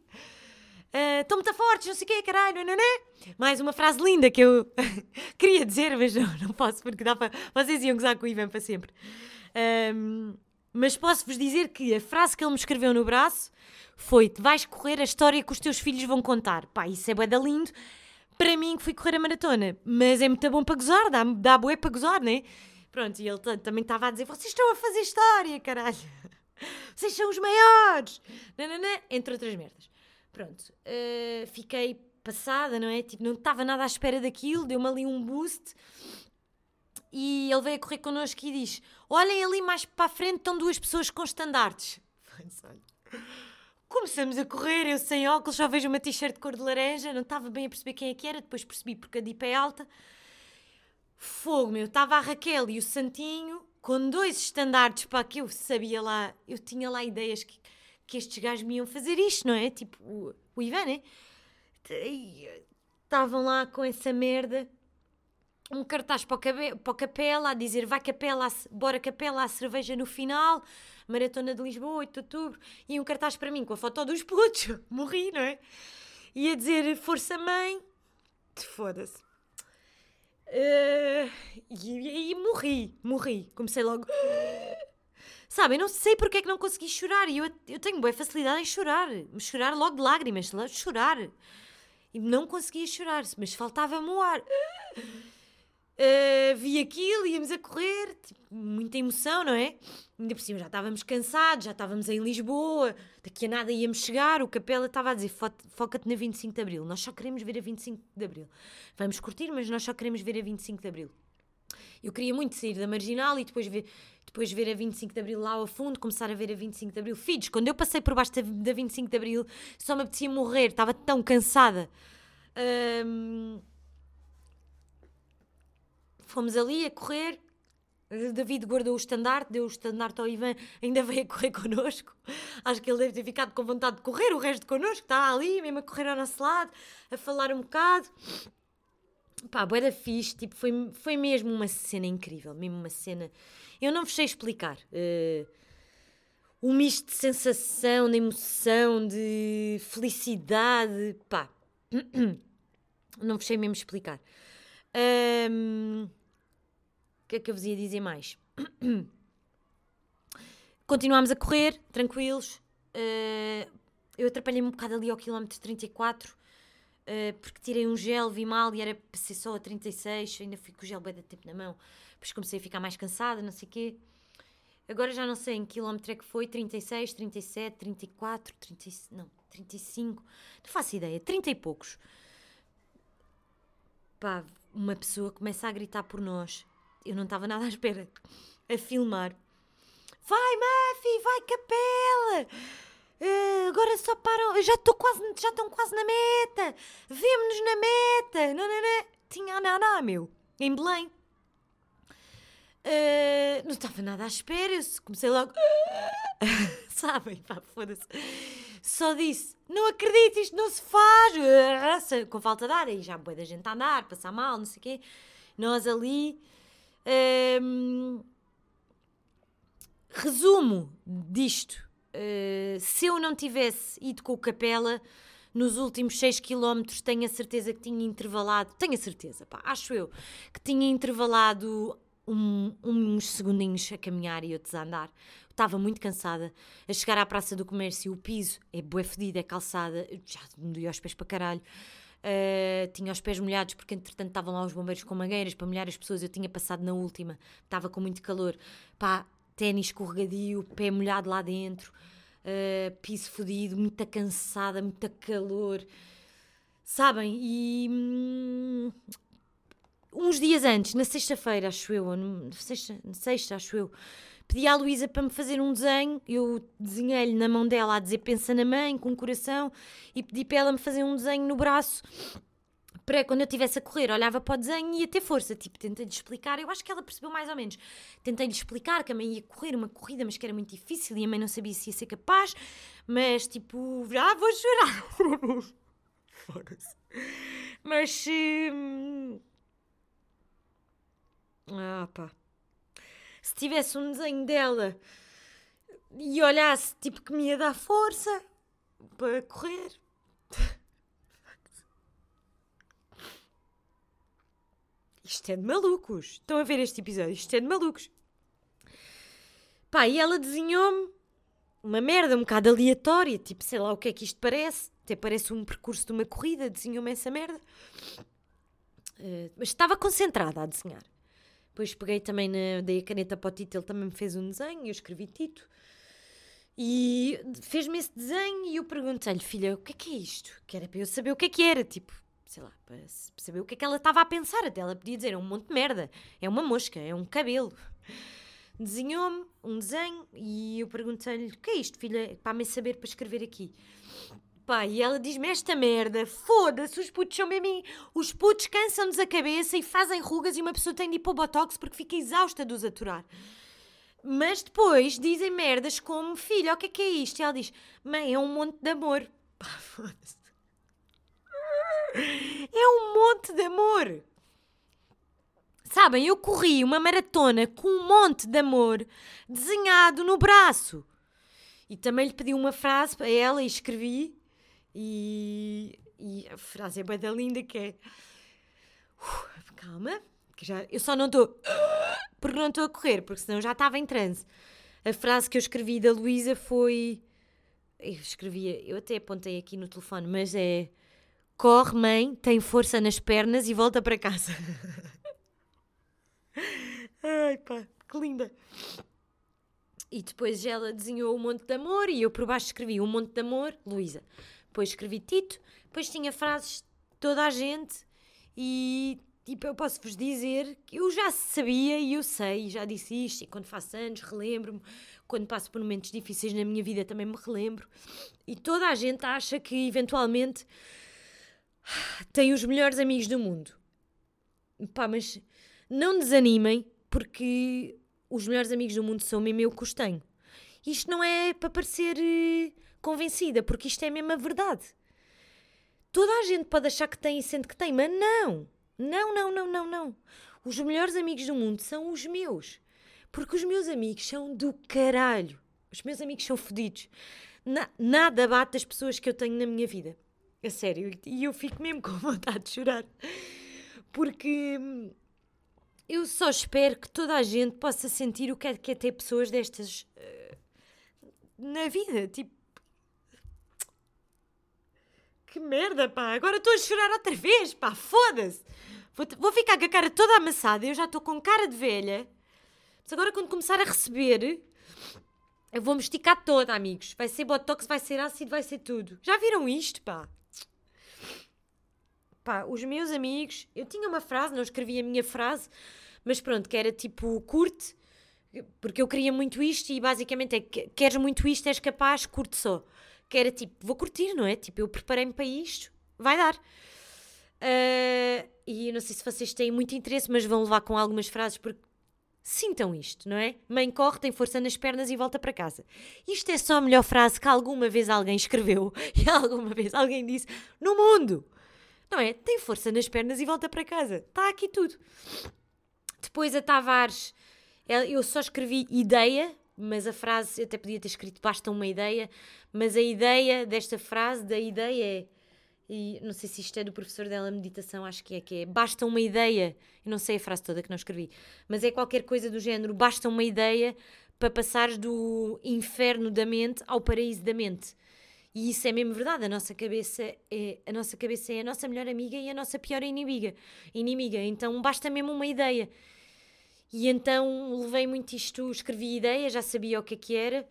[SPEAKER 1] Estão uh, muito fortes, não sei o quê, caralho, não, é? Mais uma frase linda que eu queria dizer, mas não, não posso, porque dá para. Vocês iam gozar com o Ivan para sempre. Um, Mas posso-vos dizer que a frase que ele me escreveu no braço foi: vais correr a história que os teus filhos vão contar. Pá, isso é bué da lindo. Para mim, que fui correr a maratona. Mas é muito bom para gozar, dá, dá bué para gozar, né? Pronto, e ele também estava a dizer: vocês estão a fazer história, caralho. Vocês são os maiores. Nananã, entre outras merdas. Pronto, uh, fiquei passada, não é? Tipo, não estava nada à espera daquilo, deu-me ali um boost. E ele veio a correr connosco e diz: Olhem ali mais para a frente, estão duas pessoas com estandartes. Começamos a correr, eu sem óculos, só vejo uma t-shirt de cor de laranja, não estava bem a perceber quem é que era, depois percebi porque a dipa é alta. Fogo, meu, estava a Raquel e o Santinho com dois estandartes, para que eu sabia lá, eu tinha lá ideias que, que estes gajos me iam fazer isto, não é? Tipo, o, o Ivan, né? Estavam lá com essa merda um cartaz para o, cabe, para Capela a dizer vai Capela, bora Capela, a cerveja no final, Maratona de Lisboa, 8 de outubro, e um cartaz para mim com a foto dos putos, morri, não é? E a dizer força mãe, foda-se. Uh, e, e, morri, morri, comecei logo. Sabe, eu não sei porque é que não consegui chorar, e eu, eu tenho boa facilidade em chorar, chorar logo de lágrimas, chorar. E não conseguia chorar, mas faltava-me o ar. Uh, vi aquilo, íamos a correr, tipo, muita emoção, não é? Ainda por cima já estávamos cansados, já estávamos em Lisboa, daqui a nada íamos chegar. O Capela estava a dizer: foca-te na 25 de Abril, nós só queremos ver a 25 de Abril. Vamos curtir, mas nós só queremos ver a 25 de Abril. Eu queria muito sair da marginal e depois ver, depois ver a 25 de Abril lá ao fundo, começar a ver a 25 de Abril. Filhos, quando eu passei por baixo da, da 25 de Abril, só me apetecia morrer, estava tão cansada. Um, fomos ali a correr. David guardou o estandarte, deu o estandarte ao Ivan, ainda veio a correr connosco. Acho que ele deve ter ficado com vontade de correr, o resto connosco está ali, mesmo a correr ao nosso lado, a falar um bocado. Pá, boa da fixe, tipo, foi, foi mesmo uma cena incrível, mesmo uma cena. Eu não vos sei explicar. Uh, misto de sensação, de emoção, de felicidade, pá. Não vos sei mesmo explicar. Um, que é que eu vos ia dizer mais? Continuámos a correr, tranquilos. Uh, eu atrapalhei-me um bocado ali ao quilómetro 34, uh, porque tirei um gel, vi mal e era para ser só a 36, ainda fui com o gel bem de tempo na mão. Depois comecei a ficar mais cansada, não sei o quê. Agora já não sei em que quilómetro é que foi, 36, 37, 34, 30, não, 35, não faço ideia, 30 e poucos. Pá, uma pessoa começa a gritar por nós eu não estava nada à espera. A filmar. Vai, Muffy, vai, Capela! Uh, agora só param. Já estou quase, já estão quase na meta! Vemo-nos na meta! Não, não, não. Tinha a Naná, meu, em Belém. Uh, não estava nada à espera, eu comecei logo. Sabem, pá, foda-se. Só disse: Não acredito, isto não se faz. Com falta de ar, aí já boa da gente a andar, passar mal, não sei o quê. Nós ali um, resumo disto: uh, se eu não tivesse ido com o Capela nos últimos 6 km, tenho a certeza que tinha intervalado, tenho a certeza, pá, acho eu, que tinha intervalado um, uns segundinhos a caminhar e outros a andar. Estava muito cansada. A chegar à Praça do Comércio, o piso é bué fedido, é calçada, já me doía aos pés para caralho. Uh, tinha os pés molhados porque entretanto estavam lá os bombeiros com mangueiras para molhar as pessoas. Eu tinha passado na última, estava com muito calor. Pá, ténis escorregadio, pé molhado lá dentro, uh, piso fodido, muita cansada, muita calor. Sabem? E. Hum, uns dias antes, na sexta-feira, acho eu, na sexta, sexta, acho eu, Pedi à Luísa para me fazer um desenho, eu desenhei-lhe na mão dela a dizer pensa na mãe, com o coração, e pedi para ela me fazer um desenho no braço para quando eu estivesse a correr, olhava para o desenho e ia ter força. Tipo, tentei-lhe explicar, eu acho que ela percebeu mais ou menos. Tentei-lhe explicar que a mãe ia correr uma corrida, mas que era muito difícil e a mãe não sabia se ia ser capaz, mas tipo, ah, vou chorar. Mas. Hum... Ah, pá se tivesse um desenho dela e olhasse, tipo, que me ia dar força para correr. Isto é de malucos. Estão a ver este episódio? Isto é de malucos. Pá, e ela desenhou-me uma merda um bocado aleatória, tipo, sei lá o que é que isto parece, até parece um percurso de uma corrida, desenhou-me essa merda. Uh, mas estava concentrada a desenhar. Depois peguei também, na, dei a caneta para o Tito, ele também me fez um desenho, eu escrevi Tito. E fez-me esse desenho e eu perguntei-lhe, filha, o que é que é isto? Que era para eu saber o que é que era, tipo, sei lá, para saber o que é que ela estava a pensar. Até ela podia dizer, é um monte de merda, é uma mosca, é um cabelo. Desenhou-me um desenho e eu perguntei-lhe, o que é isto, filha? Para me saber para escrever aqui. Pá, e ela diz-me esta merda, foda-se, os putos são mesmo. Os putos cansam-nos a cabeça e fazem rugas e uma pessoa tem de ir para o botox porque fica exausta de os aturar. Mas depois dizem merdas como: Filha, o que é que é isto? E ela diz: Mãe, é um monte de amor. Pá, foda-se. É um monte de amor. Sabem, eu corri uma maratona com um monte de amor desenhado no braço. E também lhe pedi uma frase para ela e escrevi. E, e a frase é bem linda que é... Uh, calma, que já, eu só não estou porque não estou a correr, porque senão já estava em transe. A frase que eu escrevi da Luísa foi. Eu escrevia, eu até apontei aqui no telefone, mas é. Corre, mãe, tem força nas pernas e volta para casa. Ai pá, que linda. E depois ela desenhou um monte de amor e eu por baixo escrevi um monte de amor, Luísa. Depois escrevi Tito, depois tinha frases toda a gente e Tipo, eu posso-vos dizer que eu já sabia e eu sei, já disse isto, e quando faço anos relembro-me, quando passo por momentos difíceis na minha vida também me relembro. E toda a gente acha que eventualmente tem os melhores amigos do mundo. Pá, mas não desanimem, porque os melhores amigos do mundo são mesmo eu que os tenho. Isto não é para parecer uh, convencida, porque isto é mesmo a verdade. Toda a gente pode achar que tem e sente que tem, mas não. Não, não, não, não, não. Os melhores amigos do mundo são os meus. Porque os meus amigos são do caralho. Os meus amigos são fodidos. Na, nada bate as pessoas que eu tenho na minha vida. A sério. E eu fico mesmo com vontade de chorar. Porque hum, eu só espero que toda a gente possa sentir o que é, que é ter pessoas destas uh, na vida. Tipo. Que merda, pá! Agora estou a chorar outra vez, pá! Foda-se! Vou, vou ficar com a cara toda amassada, eu já estou com cara de velha. Mas agora quando começar a receber, eu vou-me esticar toda, amigos. Vai ser botox, vai ser ácido, vai ser tudo. Já viram isto, pá? Pá, os meus amigos... Eu tinha uma frase, não escrevi a minha frase, mas pronto, que era tipo, curte, porque eu queria muito isto e basicamente é, queres muito isto, és capaz, curte só. Que era tipo, vou curtir, não é? Tipo, eu preparei-me para isto, vai dar. Uh, e não sei se vocês têm muito interesse, mas vão levar com algumas frases porque sintam isto, não é? Mãe corre, tem força nas pernas e volta para casa. Isto é só a melhor frase que alguma vez alguém escreveu e alguma vez alguém disse no mundo. Não é? Tem força nas pernas e volta para casa. Está aqui tudo. Depois a Tavares, eu só escrevi ideia, mas a frase, eu até podia ter escrito basta uma ideia, mas a ideia desta frase, da ideia é e não sei se isto é do professor dela meditação, acho que é que é basta uma ideia, eu não sei a frase toda que não escrevi, mas é qualquer coisa do género, basta uma ideia para passares do inferno da mente ao paraíso da mente. E isso é mesmo verdade, a nossa cabeça é a nossa cabeça é a nossa melhor amiga e a nossa pior inimiga. Inimiga, então basta mesmo uma ideia. E então levei muito isto, escrevi ideia, já sabia o que é que era.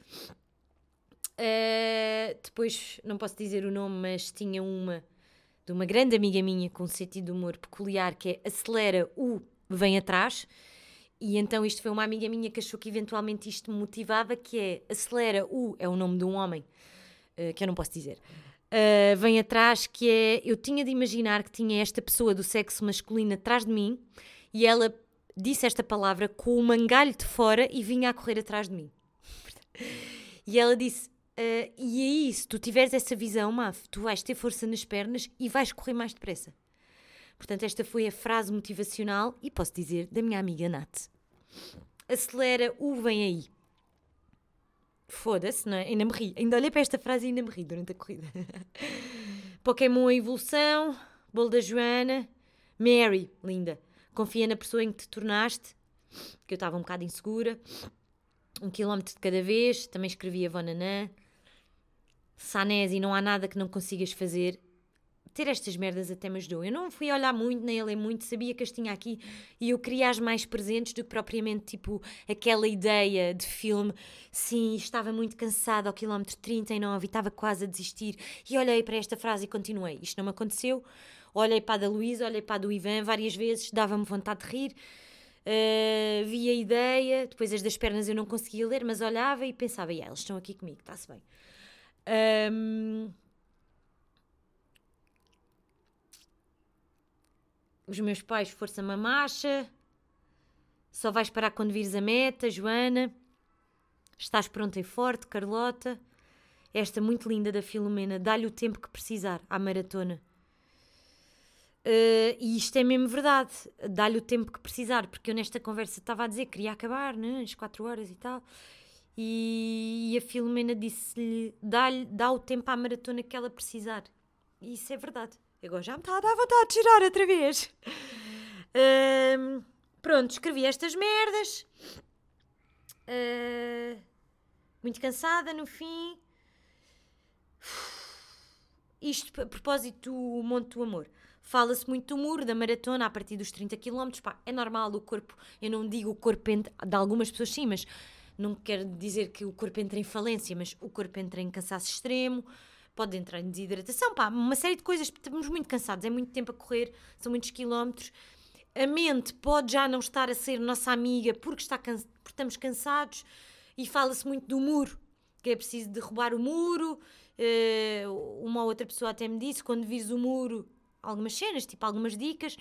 [SPEAKER 1] Uh, depois, não posso dizer o nome, mas tinha uma de uma grande amiga minha com um sentido de humor peculiar que é acelera o vem atrás. E então isto foi uma amiga minha que achou que eventualmente isto me motivava, que é acelera o é o nome de um homem, que eu não posso dizer. Uh, vem atrás, que é eu tinha de imaginar que tinha esta pessoa do sexo masculino atrás de mim e ela disse esta palavra com o mangalho de fora e vinha a correr atrás de mim. e ela disse: Uh, e aí, se tu tiveres essa visão, Maf, tu vais ter força nas pernas e vais correr mais depressa. Portanto, esta foi a frase motivacional e posso dizer da minha amiga Nat. Acelera o vem aí. Foda-se, não é? Ainda me ri. Ainda olhei para esta frase e ainda me ri durante a corrida. Pokémon evolução, bolo da Joana, Mary, linda. Confia na pessoa em que te tornaste, que eu estava um bocado insegura. um quilómetro de cada vez, também escrevi a Vonanã. Sanesi, não há nada que não consigas fazer. Ter estas merdas até me ajudou. Eu não fui olhar muito, nem a ler muito, sabia que as tinha aqui e eu queria as mais presentes do que propriamente tipo aquela ideia de filme. Sim, estava muito cansada ao quilómetro 39 e estava quase a desistir. E olhei para esta frase e continuei. Isto não me aconteceu. Olhei para a da Luísa, olhei para a do Ivan várias vezes, dava-me vontade de rir. Uh, vi a ideia, depois as das pernas eu não conseguia ler, mas olhava e pensava, yeah, eles estão aqui comigo, está-se bem. Um, os meus pais, força mamacha, só vais parar quando vires a meta, Joana, estás pronta e forte, Carlota, esta muito linda da Filomena, dá-lhe o tempo que precisar à maratona. Uh, e isto é mesmo verdade, dá-lhe o tempo que precisar, porque eu nesta conversa estava a dizer que queria acabar, né, às 4 horas e tal, e, e a Filomena disse-lhe: dá, dá o tempo à maratona que ela precisar. E isso é verdade. Agora já me está a dar vontade de tirar outra vez. Uh, pronto, escrevi estas merdas. Uh, muito cansada no fim. Isto a propósito do Monte do Amor. Fala-se muito do muro, da maratona, a partir dos 30 km. Pá, é normal o corpo, eu não digo o corpo de algumas pessoas sim, mas não quero dizer que o corpo entra em falência, mas o corpo entra em cansaço extremo, pode entrar em desidratação, pá, uma série de coisas, estamos muito cansados, é muito tempo a correr, são muitos quilómetros. A mente pode já não estar a ser nossa amiga porque, está porque estamos cansados e fala-se muito do muro, que é preciso derrubar o muro. Uh, uma outra pessoa até me disse: quando vires o muro, algumas cenas, tipo algumas dicas.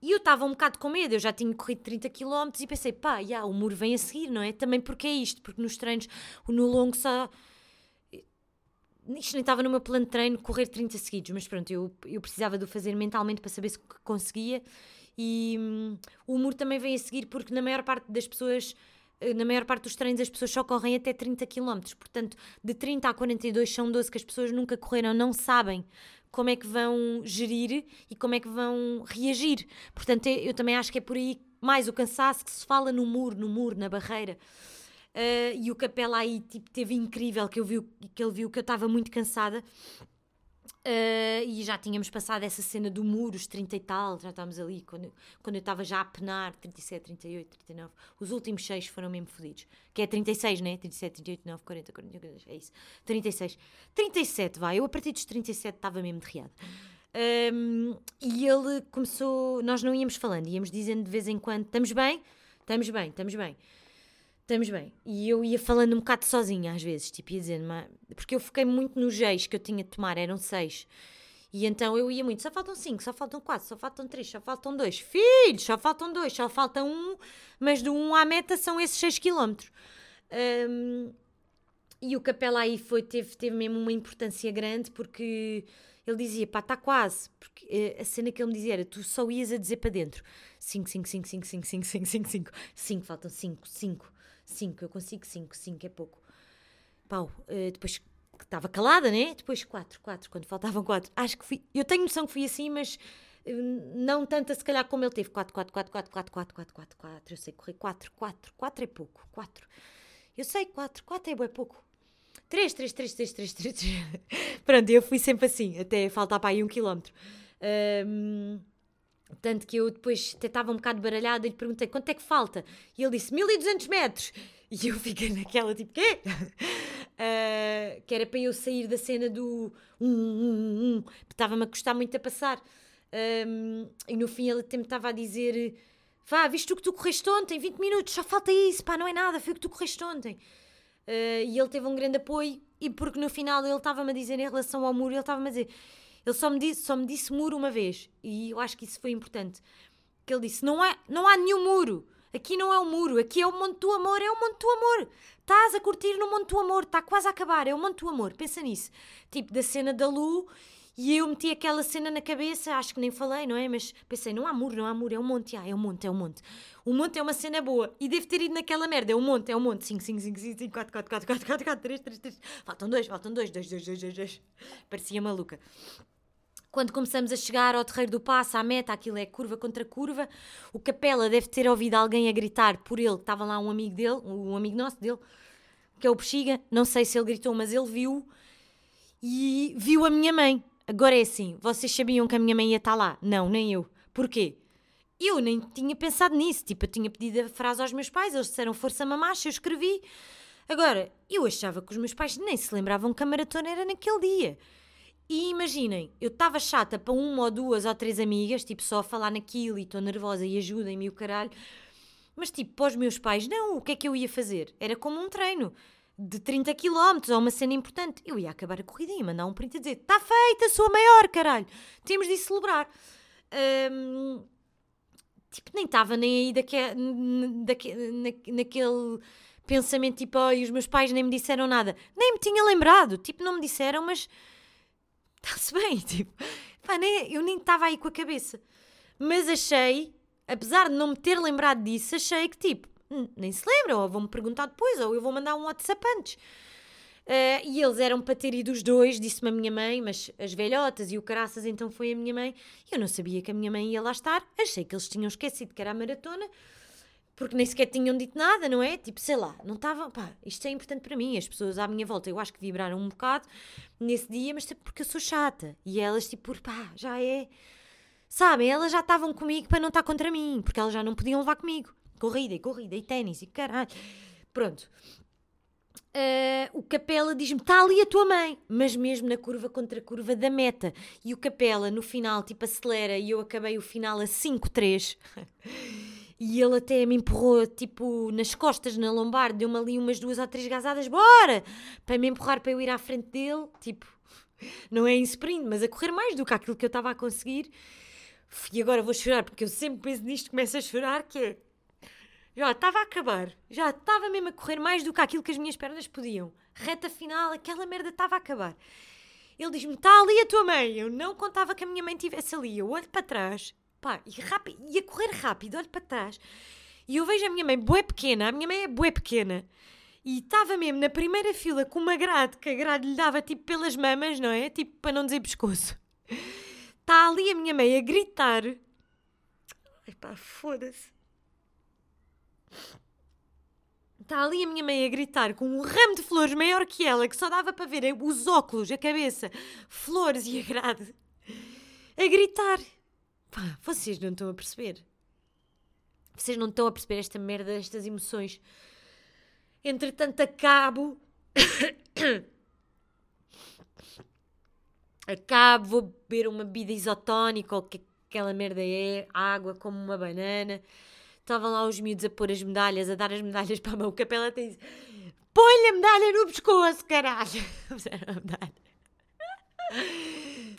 [SPEAKER 1] E eu estava um bocado com medo, eu já tinha corrido 30 km e pensei, pá, yeah, o muro vem a seguir, não é? Também porque é isto, porque nos treinos, no longo só. Isto nem estava no meu plano de treino correr 30 seguidos, mas pronto, eu, eu precisava de o fazer mentalmente para saber se conseguia. E hum, o muro também vem a seguir porque na maior parte das pessoas eh, na maior parte dos treinos as pessoas só correm até 30 km, portanto, de 30 a 42 são 12 que as pessoas nunca correram, não sabem como é que vão gerir e como é que vão reagir. Portanto, eu também acho que é por aí mais o cansaço que se fala no muro, no muro, na barreira. Uh, e o Capela aí tipo, teve incrível que, eu vi, que ele viu que eu estava muito cansada Uh, e já tínhamos passado essa cena do muro, os 30 e tal, já estávamos ali, quando, quando eu estava já a penar, 37, 38, 39. Os últimos 6 foram mesmo fodidos. Que é 36, né? 37, 38, 9, 40, 40, 40, é isso. 36. 37, vai. Eu a partir dos 37 estava mesmo derriado. Um, e ele começou, nós não íamos falando, íamos dizendo de vez em quando: estamos bem, estamos bem, estamos bem estamos bem. E eu ia falando um bocado sozinha às vezes, tipo, ia dizendo, porque eu fiquei muito nos geis que eu tinha de tomar, eram seis. E então eu ia muito, só faltam cinco, só faltam quatro, só faltam três, só faltam dois. Filhos, só faltam dois, só falta um, mas do um à meta são esses seis quilómetros. Um, e o Capela aí foi, teve, teve mesmo uma importância grande porque ele dizia, pá, está quase. Porque eh, a cena que ele me dizia era, tu só ias a dizer para dentro: 5, 5, 5, 5, 5, 5, 5, 5, 5, 5, faltam 5, 5. 5, eu consigo 5, 5 é pouco. Pau, uh, depois estava calada, né? Depois 4, 4, quando faltavam 4. Acho que fui, eu tenho noção que fui assim, mas uh, não tanta se calhar como ele teve. 4, 4, 4, 4, 4, 4, 4, 4, 4. Eu sei correr 4, 4, 4 é pouco. 4. Eu sei 4, 4 é pouco. 3, 3, 3, 3, 3, 3, 3. Pronto, eu fui sempre assim, até faltar para aí um quilómetro. Um, tanto que eu depois até estava um bocado baralhada e lhe perguntei quanto é que falta. E ele disse 1200 metros. E eu fiquei naquela tipo, quê? Uh, que era para eu sair da cena do um, um, um, estava-me a custar muito a passar. Um, e no fim ele até me estava a dizer: Vá, viste o que tu correste ontem? 20 minutos, só falta isso, pá, não é nada, foi o que tu correste ontem. Uh, e ele teve um grande apoio, e porque no final ele estava-me a dizer em relação ao muro, ele estava-me a dizer ele só me, disse, só me disse muro uma vez. E eu acho que isso foi importante. Que ele disse: não, é, não há nenhum muro. Aqui não é o um muro. Aqui é o Monte do Amor. É o Monte do Amor. Estás a curtir no Monte do Amor. Está quase a acabar. É o Monte do Amor. Pensa nisso. Tipo, da cena da Lu. E eu meti aquela cena na cabeça, acho que nem falei, não é? Mas pensei, não há muro, não há muro, é um monte, ah, é um monte, é um monte. O monte é uma cena boa. E devo ter ido naquela merda, é um monte, é um monte. 5, 5, 5, 5, 5, 4, 4, 4, 4, 4, 4, 3, 3, 3. Faltam dois, faltam dois, dois, dois, dois, dois, dois. Parecia maluca. Quando começamos a chegar ao terreiro do passo, à meta, aquilo é curva contra curva, o Capela deve ter ouvido alguém a gritar por ele, estava lá um amigo dele, um amigo nosso dele, que é o Bexiga, não sei se ele gritou, mas ele viu e viu a minha mãe. Agora é assim, vocês sabiam que a minha mãe ia estar lá? Não, nem eu. Porquê? Eu nem tinha pensado nisso, tipo, eu tinha pedido a frase aos meus pais, eles disseram força mamacha, eu escrevi. Agora, eu achava que os meus pais nem se lembravam que a maratona era naquele dia. E imaginem, eu estava chata para uma ou duas ou três amigas, tipo, só a falar naquilo e estou nervosa e ajudem-me o caralho. Mas, tipo, para os meus pais, não, o que é que eu ia fazer? Era como um treino de 30 km ou uma cena importante. Eu ia acabar a corrida e mandar um print a dizer: está feita, sou a maior, caralho, temos de celebrar. Um, tipo, nem estava nem aí daque, daque, na, naquele pensamento tipo, oh, os meus pais nem me disseram nada. Nem me tinha lembrado, tipo, não me disseram, mas está-se bem, tipo, pá, nem, eu nem estava aí com a cabeça. Mas achei, apesar de não me ter lembrado disso, achei que tipo, hum, nem se lembram, ou vão-me perguntar depois, ou eu vou mandar um WhatsApp antes. Uh, e eles eram para ter ido os dois, disse-me a minha mãe, mas as velhotas e o caraças então foi a minha mãe. Eu não sabia que a minha mãe ia lá estar, achei que eles tinham esquecido que era a maratona, porque nem sequer tinham dito nada, não é? Tipo, sei lá, não estava, pá, isto é importante para mim, as pessoas à minha volta, eu acho que vibraram um bocado nesse dia, mas tipo, porque eu sou chata, e elas tipo, pá, já é, sabem, elas já estavam comigo para não estar contra mim, porque elas já não podiam levar comigo, corrida e corrida e ténis e caralho, pronto, Uh, o Capela diz-me: está ali a tua mãe, mas mesmo na curva contra curva da meta. E o Capela no final, tipo, acelera e eu acabei o final a 5-3. e ele até me empurrou, tipo, nas costas, na lombar, deu-me ali umas duas ou três gazadas, bora! Para me empurrar para eu ir à frente dele, tipo, não é em sprint, mas a correr mais do que aquilo que eu estava a conseguir. E agora vou chorar, porque eu sempre penso nisto, começo a chorar, que é já estava a acabar. Já estava mesmo a correr mais do que aquilo que as minhas pernas podiam. Reta final, aquela merda estava a acabar. Ele diz-me: está ali a tua mãe. Eu não contava que a minha mãe estivesse ali. Eu olho para trás, pá, e rápido, ia correr rápido, olho para trás. E eu vejo a minha mãe bué pequena. A minha mãe é bué pequena. E estava mesmo na primeira fila com uma grade, que a grade lhe dava tipo pelas mamas, não é? Tipo, para não dizer pescoço. Está ali a minha mãe a gritar. Ai pá, foda-se Está ali a minha mãe a gritar com um ramo de flores maior que ela, que só dava para ver os óculos, a cabeça, flores e a grade. A gritar. Pá, vocês não estão a perceber. Vocês não estão a perceber esta merda, estas emoções. Entretanto, acabo. acabo, vou beber uma bebida isotónica ou que aquela merda é, água como uma banana estavam lá os miúdos a pôr as medalhas, a dar as medalhas para a mão. O capela disse: Põe-lhe a medalha no pescoço, caralho! A medalha.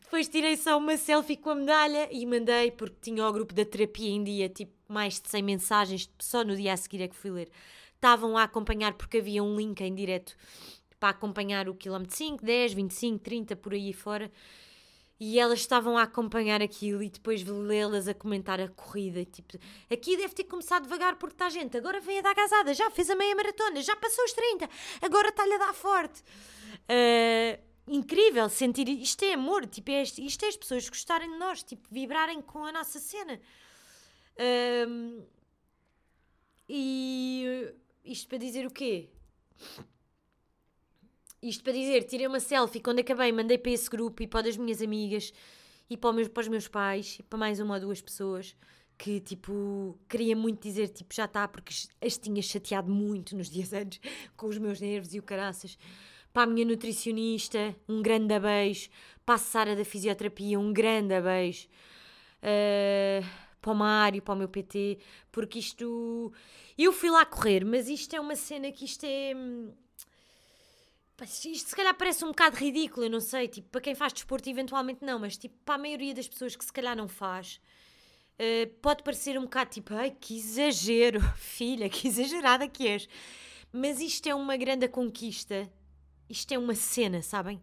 [SPEAKER 1] Depois tirei só uma selfie com a medalha e mandei, porque tinha o grupo da terapia em dia, tipo, mais de 100 mensagens, só no dia a seguir é que fui ler. Estavam a acompanhar, porque havia um link em direto para acompanhar o quilómetro 5, 10, 25, 30, por aí fora e elas estavam a acompanhar aquilo e depois lê-las a comentar a corrida. Tipo, aqui deve ter começado devagar porque está gente, agora vem a dar gasada, já fez a meia maratona, já passou os 30, agora está-lhe a dar forte. Uh, incrível sentir isto é amor, tipo, é, isto é as pessoas gostarem de nós, tipo, vibrarem com a nossa cena. Uh, e isto para dizer o quê? Isto para dizer, tirei uma selfie quando acabei, mandei para esse grupo e para das minhas amigas e para, para os meus pais e para mais uma ou duas pessoas que, tipo, queria muito dizer, tipo, já está, porque as tinha chateado muito nos dias antes com os meus nervos e o caraças. Para a minha nutricionista, um grande beijo. Para a Sara da fisioterapia, um grande beijo. Uh, para o Mário, para o meu PT, porque isto. Eu fui lá correr, mas isto é uma cena que isto é hum, isto se calhar parece um bocado ridículo, eu não sei, tipo, para quem faz desporto eventualmente não, mas tipo, para a maioria das pessoas que se calhar não faz, uh, pode parecer um bocado tipo, ai, que exagero, filha, que exagerada que és. Mas isto é uma grande conquista, isto é uma cena, sabem?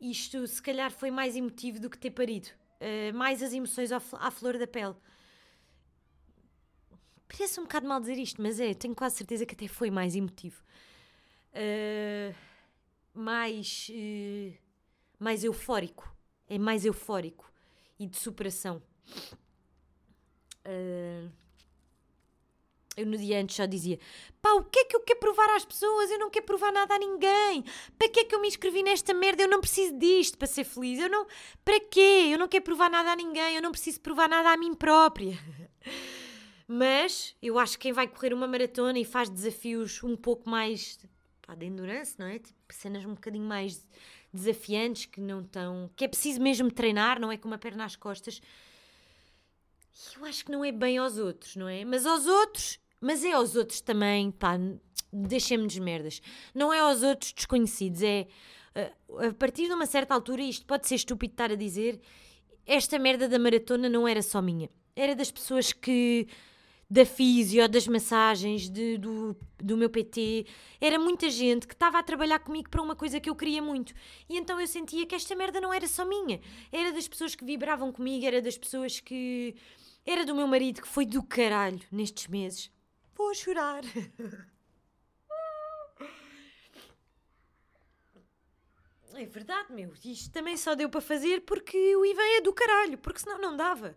[SPEAKER 1] Isto se calhar foi mais emotivo do que ter parido, uh, mais as emoções à flor da pele. Parece um bocado mal dizer isto, mas é, tenho quase certeza que até foi mais emotivo. Uh, mais, uh, mais eufórico. é mais eufórico e de superação. Uh, eu no dia antes só dizia: pá, o que é que eu quero provar às pessoas? Eu não quero provar nada a ninguém. Para que é que eu me inscrevi nesta merda? Eu não preciso disto para ser feliz. Eu não. Para quê? Eu não quero provar nada a ninguém. Eu não preciso provar nada a mim própria. Mas eu acho que quem vai correr uma maratona e faz desafios um pouco mais pá, de endurance, não é? Tipo, cenas um bocadinho mais desafiantes que não estão. que é preciso mesmo treinar, não é com uma perna às costas. Eu acho que não é bem aos outros, não é? Mas aos outros mas é aos outros também, pá, deixem-me de merdas. Não é aos outros desconhecidos, é a partir de uma certa altura, isto pode ser estúpido estar a dizer, esta merda da maratona não era só minha. Era das pessoas que. Da físio, das massagens, de, do, do meu PT. Era muita gente que estava a trabalhar comigo para uma coisa que eu queria muito. E então eu sentia que esta merda não era só minha. Era das pessoas que vibravam comigo, era das pessoas que. Era do meu marido que foi do caralho nestes meses. Vou chorar. É verdade, meu. Isto também só deu para fazer porque o Ivan é do caralho, porque senão não dava.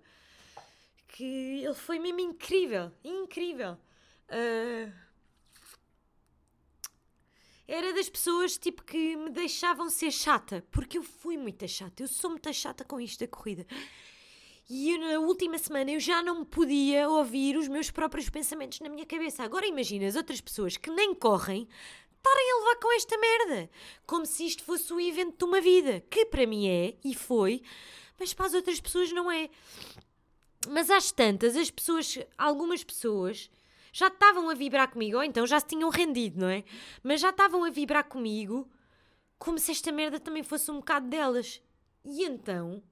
[SPEAKER 1] Que ele foi mesmo incrível, incrível. Uh... Era das pessoas tipo que me deixavam ser chata, porque eu fui muito chata. Eu sou muito chata com isto da corrida. E eu, na última semana eu já não podia ouvir os meus próprios pensamentos na minha cabeça. Agora imagina as outras pessoas que nem correm estarem a levar com esta merda. Como se isto fosse o evento de uma vida. Que para mim é e foi, mas para as outras pessoas não é. Mas às tantas, as pessoas, algumas pessoas já estavam a vibrar comigo, ou então já se tinham rendido, não é? Mas já estavam a vibrar comigo como se esta merda também fosse um bocado delas. E então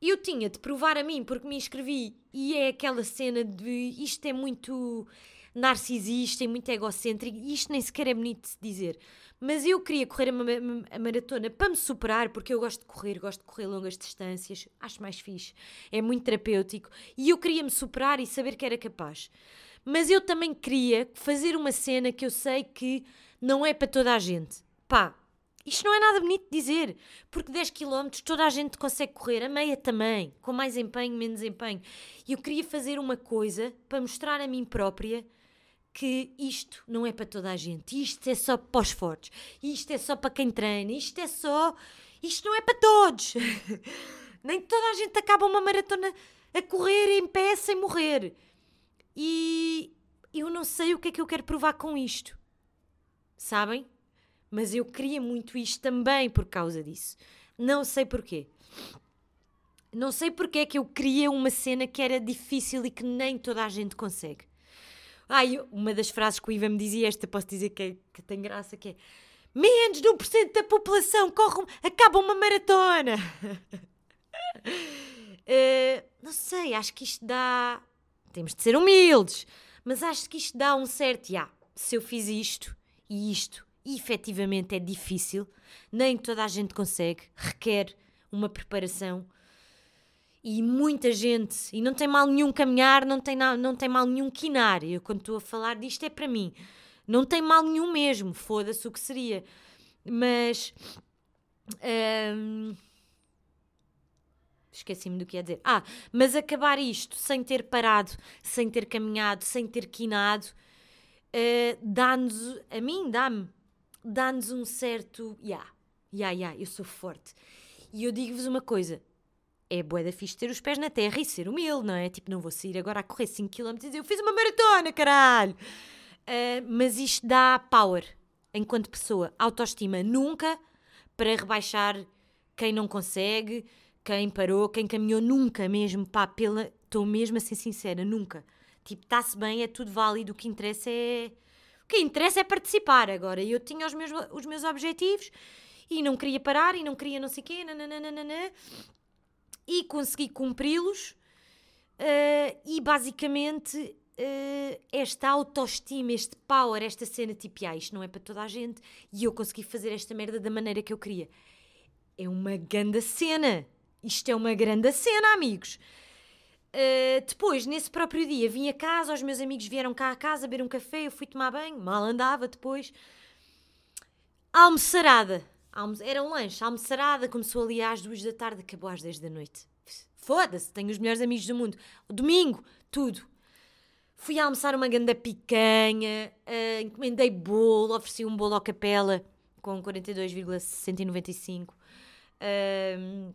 [SPEAKER 1] eu tinha de provar a mim porque me inscrevi e é aquela cena de isto é muito narcisista e muito egocêntrico e isto nem sequer é bonito de se dizer. Mas eu queria correr a, maratona para me superar, porque eu gosto de correr, gosto de correr longas distâncias, acho mais fixe, é muito terapêutico e eu queria me superar e saber que era capaz. Mas eu também queria fazer uma cena que eu sei que não é para toda a gente. Pá, isto não é nada bonito de dizer, porque 10 km toda a gente consegue correr, a meia também, com mais empenho, menos empenho. E eu queria fazer uma coisa para mostrar a mim própria que isto não é para toda a gente, isto é só para os fortes, isto é só para quem treina, isto é só. Isto não é para todos! Nem toda a gente acaba uma maratona a correr em pé sem morrer. E eu não sei o que é que eu quero provar com isto. Sabem? mas eu queria muito isto também por causa disso. Não sei porquê. Não sei porque é que eu queria uma cena que era difícil e que nem toda a gente consegue. Ai, uma das frases que o Ivan me dizia, esta posso dizer que, é, que tem graça, que é menos de 1% da população corre, acaba uma maratona. uh, não sei, acho que isto dá... Temos de ser humildes, mas acho que isto dá um certo... Se eu fiz isto e isto e efetivamente é difícil, nem toda a gente consegue, requer uma preparação e muita gente, e não tem mal nenhum caminhar, não tem, não tem mal nenhum quinar. Eu, quando estou a falar disto, é para mim, não tem mal nenhum mesmo, foda-se o que seria, mas hum, esqueci-me do que ia dizer. Ah, mas acabar isto sem ter parado, sem ter caminhado, sem ter quinado, uh, dá-nos, a mim dá-me dá-nos um certo. Ya, yeah, ya, yeah, yeah, eu sou forte. E eu digo-vos uma coisa: é bué da fixe ter os pés na terra e ser humilde, não é? Tipo, não vou sair agora a correr 5km e dizer eu fiz uma maratona, caralho! Uh, mas isto dá power enquanto pessoa, autoestima nunca para rebaixar quem não consegue, quem parou, quem caminhou, nunca mesmo, pá, pela. Estou mesmo a ser sincera, nunca. Tipo, está-se bem, é tudo válido, o que interessa é o que interessa é participar agora. Eu tinha os meus, os meus objetivos e não queria parar e não queria não sei o quê, nananana, e consegui cumpri-los. Uh, e basicamente uh, esta autoestima, este power, esta cena tipo, ah, isto não é para toda a gente e eu consegui fazer esta merda da maneira que eu queria. É uma grande cena. Isto é uma grande cena, amigos. Uh, depois, nesse próprio dia, vim a casa, os meus amigos vieram cá a casa beber um café, eu fui tomar banho, mal andava depois. Almoçarada. Almo... Era um lanche, almoçarada, começou ali às duas da tarde, acabou às 10 da noite. Foda-se, tenho os melhores amigos do mundo. Domingo, tudo. Fui almoçar uma ganda picanha, uh, encomendei bolo, ofereci um bolo à capela com 42,695. Uh,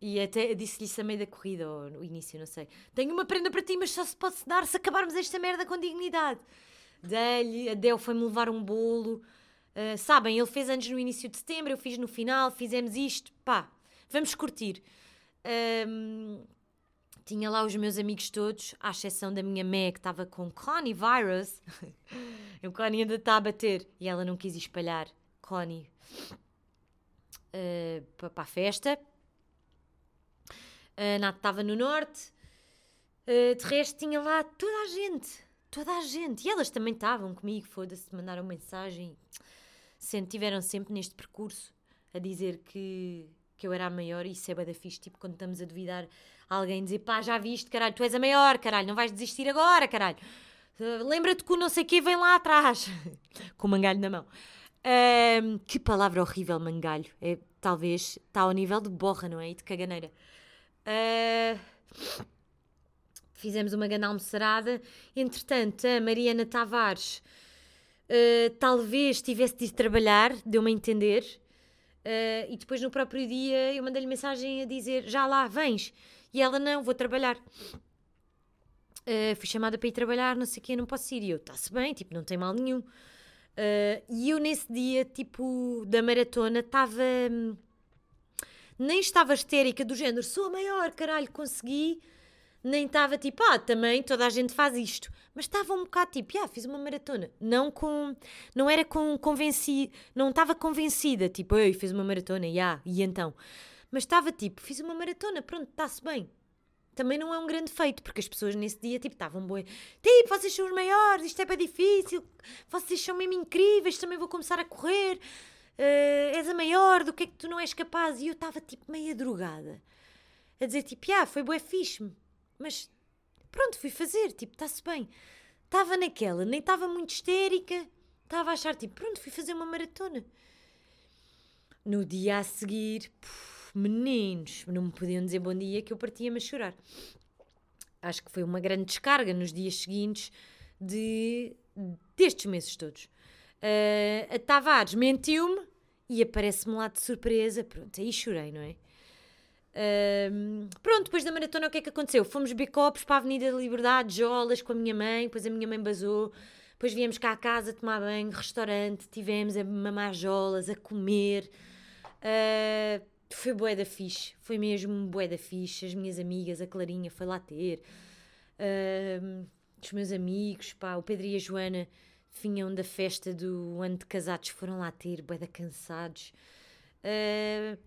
[SPEAKER 1] e até disse-lhe isso a meio da corrida, ou no início, não sei. Tenho uma prenda para ti, mas só se pode dar se acabarmos esta merda com dignidade. Dei-lhe, a Del foi-me levar um bolo. Uh, sabem, ele fez antes no início de setembro, eu fiz no final, fizemos isto. Pá, vamos curtir. Um, tinha lá os meus amigos todos, à exceção da minha Meg, que estava com Connie Virus. o Connie ainda está a bater e ela não quis espalhar Connie uh, para a festa. A Nath estava no norte. Uh, de resto, tinha lá toda a gente. Toda a gente. E elas também estavam comigo, foda-se, mandaram mensagem. Sempre, tiveram sempre neste percurso a dizer que, que eu era a maior. E isso é bada fixe. Tipo, quando estamos a duvidar, alguém dizer pá, já viste, caralho, tu és a maior, caralho, não vais desistir agora, caralho. Uh, Lembra-te que o não sei quê vem lá atrás. Com o mangalho na mão. Uh, que palavra horrível, mangalho. É, talvez está ao nível de borra, não é? E de caganeira. Uh, fizemos uma grande almoçarada. Entretanto, a Mariana Tavares uh, talvez tivesse de trabalhar, deu-me a entender. Uh, e depois, no próprio dia, eu mandei-lhe mensagem a dizer: Já lá, vens? E ela: Não, vou trabalhar. Uh, fui chamada para ir trabalhar, não sei o quê, não posso ir. E eu: Está-se bem, tipo, não tem mal nenhum. Uh, e eu, nesse dia, tipo, da maratona, estava. Hum, nem estava histérica do género, sou a maior, caralho, consegui. Nem estava tipo, ah, também toda a gente faz isto. Mas estava um bocado tipo, ah, fiz uma maratona. Não com. Não era com convencida. Não estava convencida, tipo, eu fiz uma maratona, e ah, e então. Mas estava tipo, fiz uma maratona, pronto, está-se bem. Também não é um grande feito, porque as pessoas nesse dia, tipo, estavam boas. Tipo, vocês são os maiores, isto é para difícil, vocês são mesmo incríveis, também vou começar a correr uh, és a maior, do que é que tu não és capaz? E eu estava tipo meia drogada, a dizer tipo, ah, foi bué fixe mas pronto, fui fazer, tipo, está-se bem. Estava naquela, nem estava muito histérica, estava a achar tipo, pronto, fui fazer uma maratona. No dia a seguir, puf, meninos, não me podiam dizer bom dia que eu partia-me a chorar. Acho que foi uma grande descarga nos dias seguintes de, destes meses todos. Uh, a Tavares mentiu-me e aparece-me lá de surpresa. Pronto, aí chorei, não é? Uh, pronto, depois da maratona, o que é que aconteceu? Fomos bicopos para a Avenida da Liberdade, jolas com a minha mãe, depois a minha mãe basou. Depois viemos cá a casa tomar banho, restaurante, tivemos a mamar jolas, a comer. Uh, foi bué da fixe, foi mesmo bué da fixe. As minhas amigas, a Clarinha foi lá ter. Uh, os meus amigos, pá, o Pedro e a Joana vinham da festa do ano de casados, foram lá ter, bué cansados. Uh,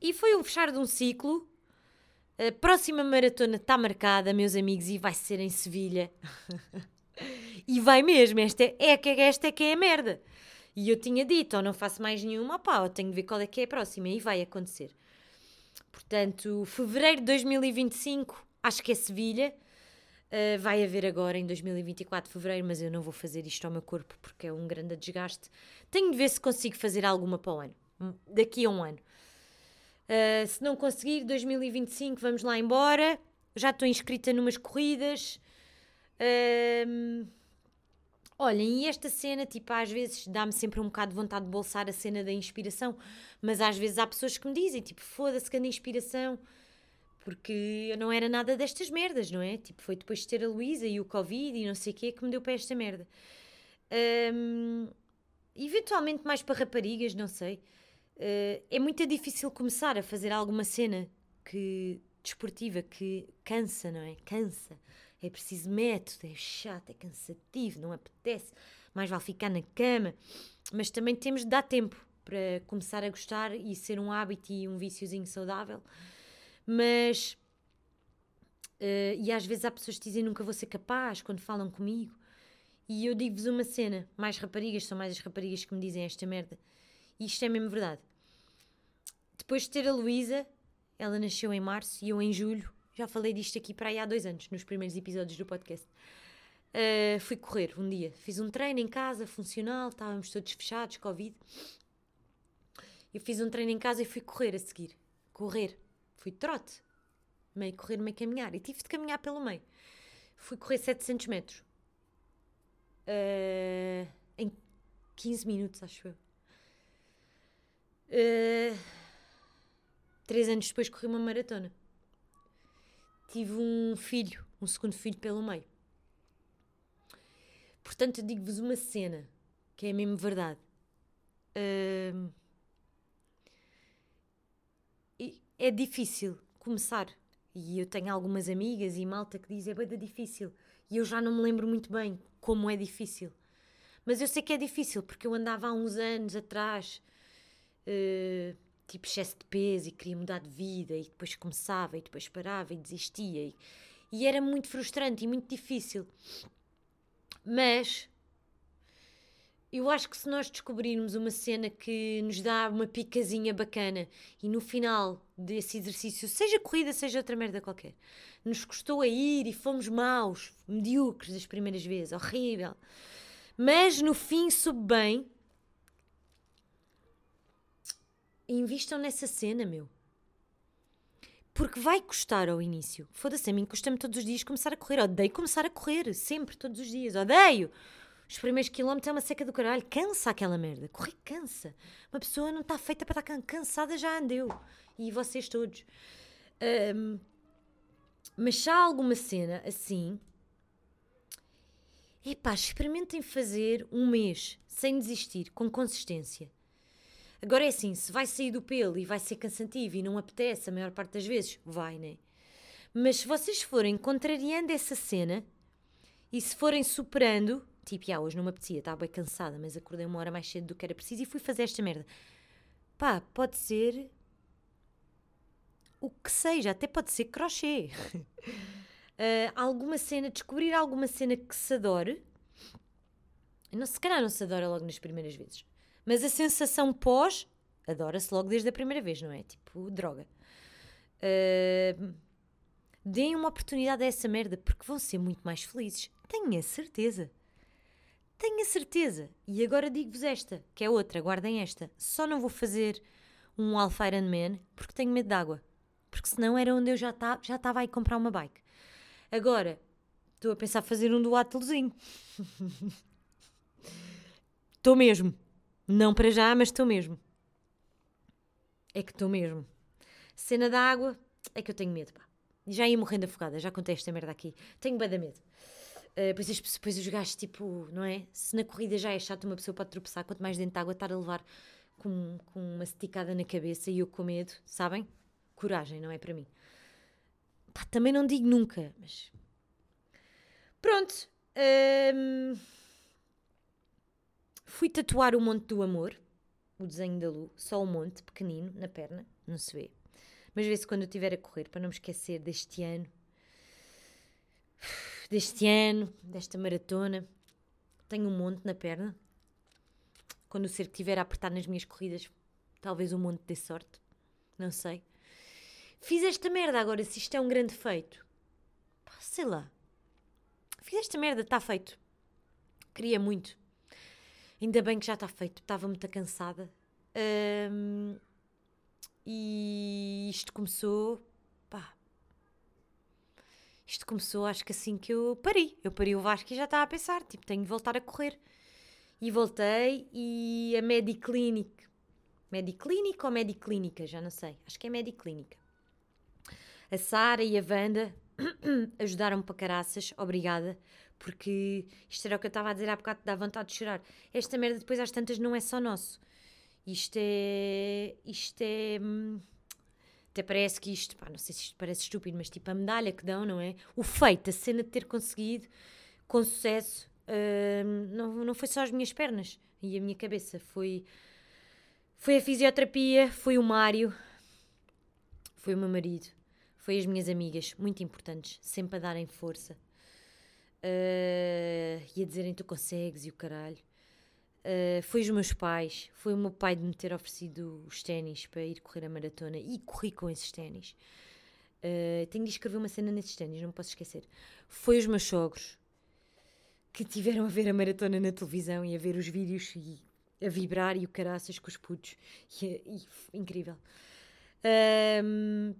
[SPEAKER 1] e foi um fechar de um ciclo. A próxima maratona está marcada, meus amigos, e vai ser em Sevilha. e vai mesmo, esta é, é, esta é que é a merda. E eu tinha dito, ou não faço mais nenhuma, pá, eu tenho de ver qual é que é a próxima, e vai acontecer. Portanto, fevereiro de 2025, acho que é Sevilha. Uh, vai haver agora em 2024 de fevereiro, mas eu não vou fazer isto ao meu corpo porque é um grande desgaste. Tenho de ver se consigo fazer alguma para o ano, hum, daqui a um ano. Uh, se não conseguir, 2025 vamos lá embora. Já estou inscrita numas corridas. Uh, olhem, e esta cena, tipo, às vezes dá-me sempre um bocado de vontade de bolsar a cena da inspiração, mas às vezes há pessoas que me dizem, tipo, foda-se, que a inspiração porque eu não era nada destas merdas, não é? Tipo, foi depois de ter a Luísa e o Covid e não sei o quê que me deu para esta merda. Um, eventualmente mais para raparigas, não sei. Uh, é muito difícil começar a fazer alguma cena que desportiva que cansa, não é? Cansa. É preciso método, é chato, é cansativo, não apetece. Mais vale ficar na cama. Mas também temos de dar tempo para começar a gostar e ser um hábito e um viciozinho saudável mas. Uh, e às vezes há pessoas que dizem nunca vou ser capaz quando falam comigo. E eu digo-vos uma cena: mais raparigas, são mais as raparigas que me dizem esta merda. E isto é mesmo verdade. Depois de ter a Luísa, ela nasceu em março e eu em julho. Já falei disto aqui para aí há dois anos, nos primeiros episódios do podcast. Uh, fui correr um dia. Fiz um treino em casa, funcional, estávamos todos fechados, Covid. Eu fiz um treino em casa e fui correr a seguir. Correr. Fui trote. Meio correr, meio caminhar. E tive de caminhar pelo meio. Fui correr 700 metros. Uh, em 15 minutos, acho eu. Uh, três anos depois corri uma maratona. Tive um filho, um segundo filho pelo meio. Portanto, digo-vos uma cena que é mesmo verdade. Uh, é difícil começar. E eu tenho algumas amigas e malta que dizem é bem difícil. E eu já não me lembro muito bem como é difícil. Mas eu sei que é difícil porque eu andava há uns anos atrás, uh, tipo excesso de peso e queria mudar de vida e depois começava e depois parava e desistia. E, e era muito frustrante e muito difícil. Mas eu acho que se nós descobrirmos uma cena que nos dá uma picazinha bacana e no final desse exercício, seja corrida, seja outra merda qualquer, nos custou a ir e fomos maus, medíocres das primeiras vezes, horrível, mas no fim soube bem, invistam nessa cena, meu. Porque vai custar ao início. Foda-se, a mim custa-me todos os dias começar a correr. Odeio começar a correr, sempre, todos os dias. Odeio! Os primeiros quilómetros é uma seca do caralho. Cansa aquela merda. Correr cansa. Uma pessoa não está feita para estar cansada, já andeu. E vocês todos. Um, mas se há alguma cena assim. Epá, experimentem fazer um mês sem desistir, com consistência. Agora é assim, se vai sair do pelo e vai ser cansativo e não apetece a maior parte das vezes, vai, né? Mas se vocês forem contrariando essa cena e se forem superando, Tipo, ah, hoje não me apetecia, estava bem cansada, mas acordei uma hora mais cedo do que era preciso e fui fazer esta merda. Pá, pode ser o que seja, até pode ser crochê. uh, alguma cena, descobrir alguma cena que se adore. Não, se calhar não se adora logo nas primeiras vezes. Mas a sensação pós adora-se logo desde a primeira vez, não é? Tipo, droga. Uh, deem uma oportunidade a essa merda porque vão ser muito mais felizes. Tenho a certeza. Tenho a certeza. E agora digo-vos esta, que é outra, guardem esta. Só não vou fazer um Alpha Man porque tenho medo de água. Porque senão era onde eu já estava já estava a ir comprar uma bike. Agora, estou a pensar fazer um duátelozinho. Estou mesmo. Não para já, mas estou mesmo. É que estou mesmo. Cena da água, é que eu tenho medo, pá. Já ia morrendo afogada, já contei esta merda aqui. Tenho bem da medo. Uh, depois, depois os gajos, tipo, não é? Se na corrida já é chato, uma pessoa pode tropeçar, quanto mais dentro de água estar a levar com, com uma esticada na cabeça e eu com medo, sabem? Coragem, não é para mim. Pá, também não digo nunca, mas. Pronto. Um... Fui tatuar o Monte do Amor, o desenho da Lu, só o monte, pequenino, na perna, não se vê. Mas vê-se quando eu estiver a correr, para não me esquecer deste ano deste ano, desta maratona. Tenho um monte na perna. Quando o cerco estiver a apertar nas minhas corridas, talvez um monte dê sorte. Não sei. Fiz esta merda agora, se isto é um grande feito. Pá, sei lá. Fiz esta merda, está feito. Queria muito. Ainda bem que já está feito, estava muito cansada. Um, e isto começou isto começou, acho que assim que eu parei. Eu parei o Vasco e já estava a pensar, tipo, tenho de voltar a correr. E voltei e a Mediclinic, Mediclinic ou Mediclínica, já não sei, acho que é Mediclínica. A Sara e a Wanda ajudaram-me para caraças, obrigada, porque isto era o que eu estava a dizer há bocado, dá vontade de chorar. Esta merda depois às tantas não é só nosso. Isto é. Isto é. Hum, até parece que isto, pá, não sei se isto parece estúpido, mas tipo a medalha que dão, não é? O feito, a cena de ter conseguido com sucesso, uh, não, não foi só as minhas pernas e a minha cabeça, foi, foi a fisioterapia, foi o Mário, foi o meu marido, foi as minhas amigas, muito importantes, sempre a darem força uh, e a dizerem tu consegues e o caralho. Uh, foi os meus pais, foi o meu pai de me ter oferecido os ténis para ir correr a maratona e corri com esses ténis. Uh, tenho de escrever uma cena nesses ténis, não posso esquecer. Foi os meus sogros. que tiveram a ver a maratona na televisão e a ver os vídeos e a vibrar e o caraças com os putos. E, e, incrível. Um,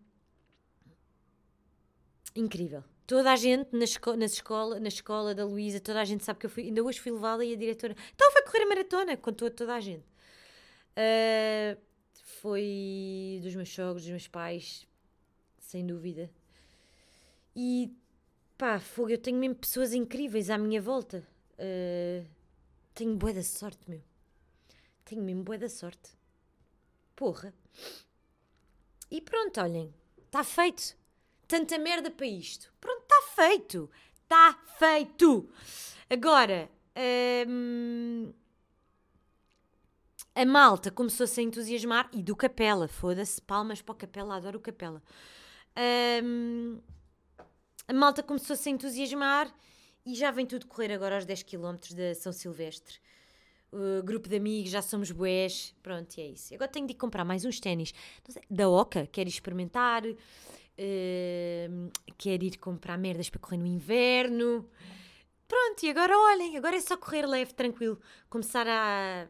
[SPEAKER 1] incrível. Toda a gente na, esco na, escola, na escola da Luísa, toda a gente sabe que eu fui. Ainda hoje fui levada e a diretora. Então vai correr a maratona, contou toda a gente. Uh, foi dos meus sogros, dos meus pais, sem dúvida. E pá, fogo, eu tenho mesmo pessoas incríveis à minha volta. Uh, tenho boa da sorte, meu. Tenho mesmo boa da sorte. Porra. E pronto, olhem, está feito. Tanta merda para isto. Pronto, está feito. Está feito. Agora, hum, a malta começou-se a entusiasmar e do Capela, foda-se, palmas para o Capela, adoro o Capela. Hum, a malta começou-se a entusiasmar e já vem tudo correr agora aos 10 km da São Silvestre. Grupo de amigos, já somos boés. Pronto, e é isso. Agora tenho de comprar mais uns ténis da Oca, quero experimentar. Uh, quero ir comprar merdas para correr no inverno. Pronto, e agora olhem, agora é só correr leve, tranquilo. Começar a,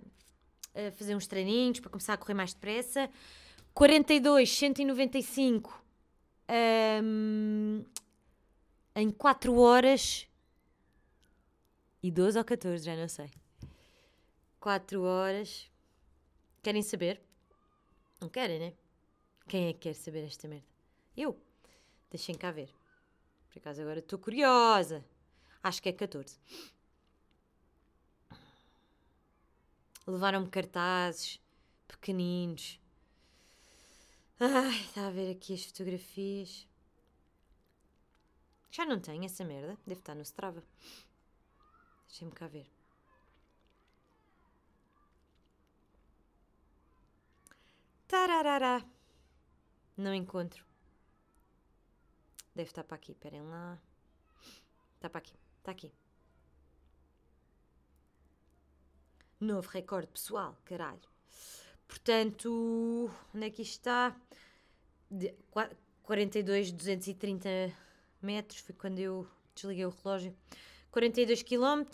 [SPEAKER 1] a fazer uns treininhos para começar a correr mais depressa. 42, 195 um, em 4 horas e 12 ou 14, já não sei. 4 horas. Querem saber? Não querem, né? Quem é que quer saber esta merda? Eu. Deixem cá ver. Por acaso agora estou curiosa. Acho que é 14. Levaram-me cartazes pequeninos. Ai, está a ver aqui as fotografias. Já não tenho essa merda. Deve estar no Strava. Deixem-me cá ver. Tararara. Não encontro. Deve estar para aqui, esperem lá. Está para aqui, está aqui. Novo recorde pessoal, caralho. Portanto, onde é que isto está? De 42, 230 metros, foi quando eu desliguei o relógio. 42 km,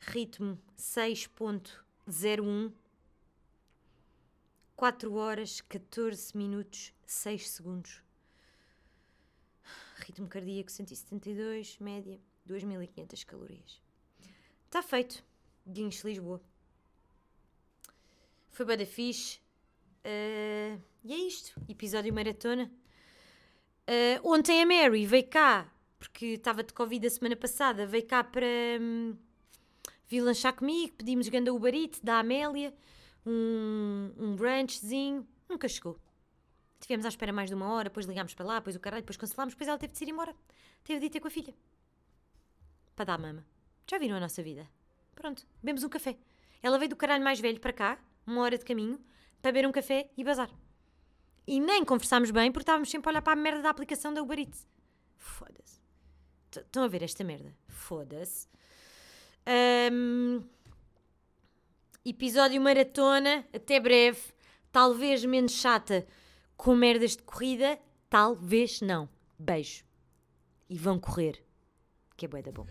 [SPEAKER 1] ritmo 6.01, 4 horas, 14 minutos, 6 segundos. Ritmo cardíaco 172, média 2500 calorias. Está feito. Guinhos Lisboa. Foi bem da fixe. Uh, e é isto. Episódio maratona. Uh, ontem a Mary veio cá, porque estava de Covid a semana passada, veio cá para um, vir lanchar comigo. Pedimos ganda Uber Eats da Amélia, um, um brunchzinho. Nunca chegou. Tivemos à espera mais de uma hora, depois ligámos para lá, depois o caralho, depois cancelámos, depois ela teve de ir embora. Teve de ir ter com a filha. Para dar mama. Já viram a nossa vida? Pronto, bebemos um café. Ela veio do caralho mais velho para cá, uma hora de caminho, para beber um café e bazar. E nem conversámos bem porque estávamos sempre a olhar para a merda da aplicação da Uber Eats. Foda-se. Estão a ver esta merda? Foda-se. Um, episódio maratona, até breve. Talvez menos chata com merdas de corrida, talvez não. Beijo. E vão correr, que é bué da bom.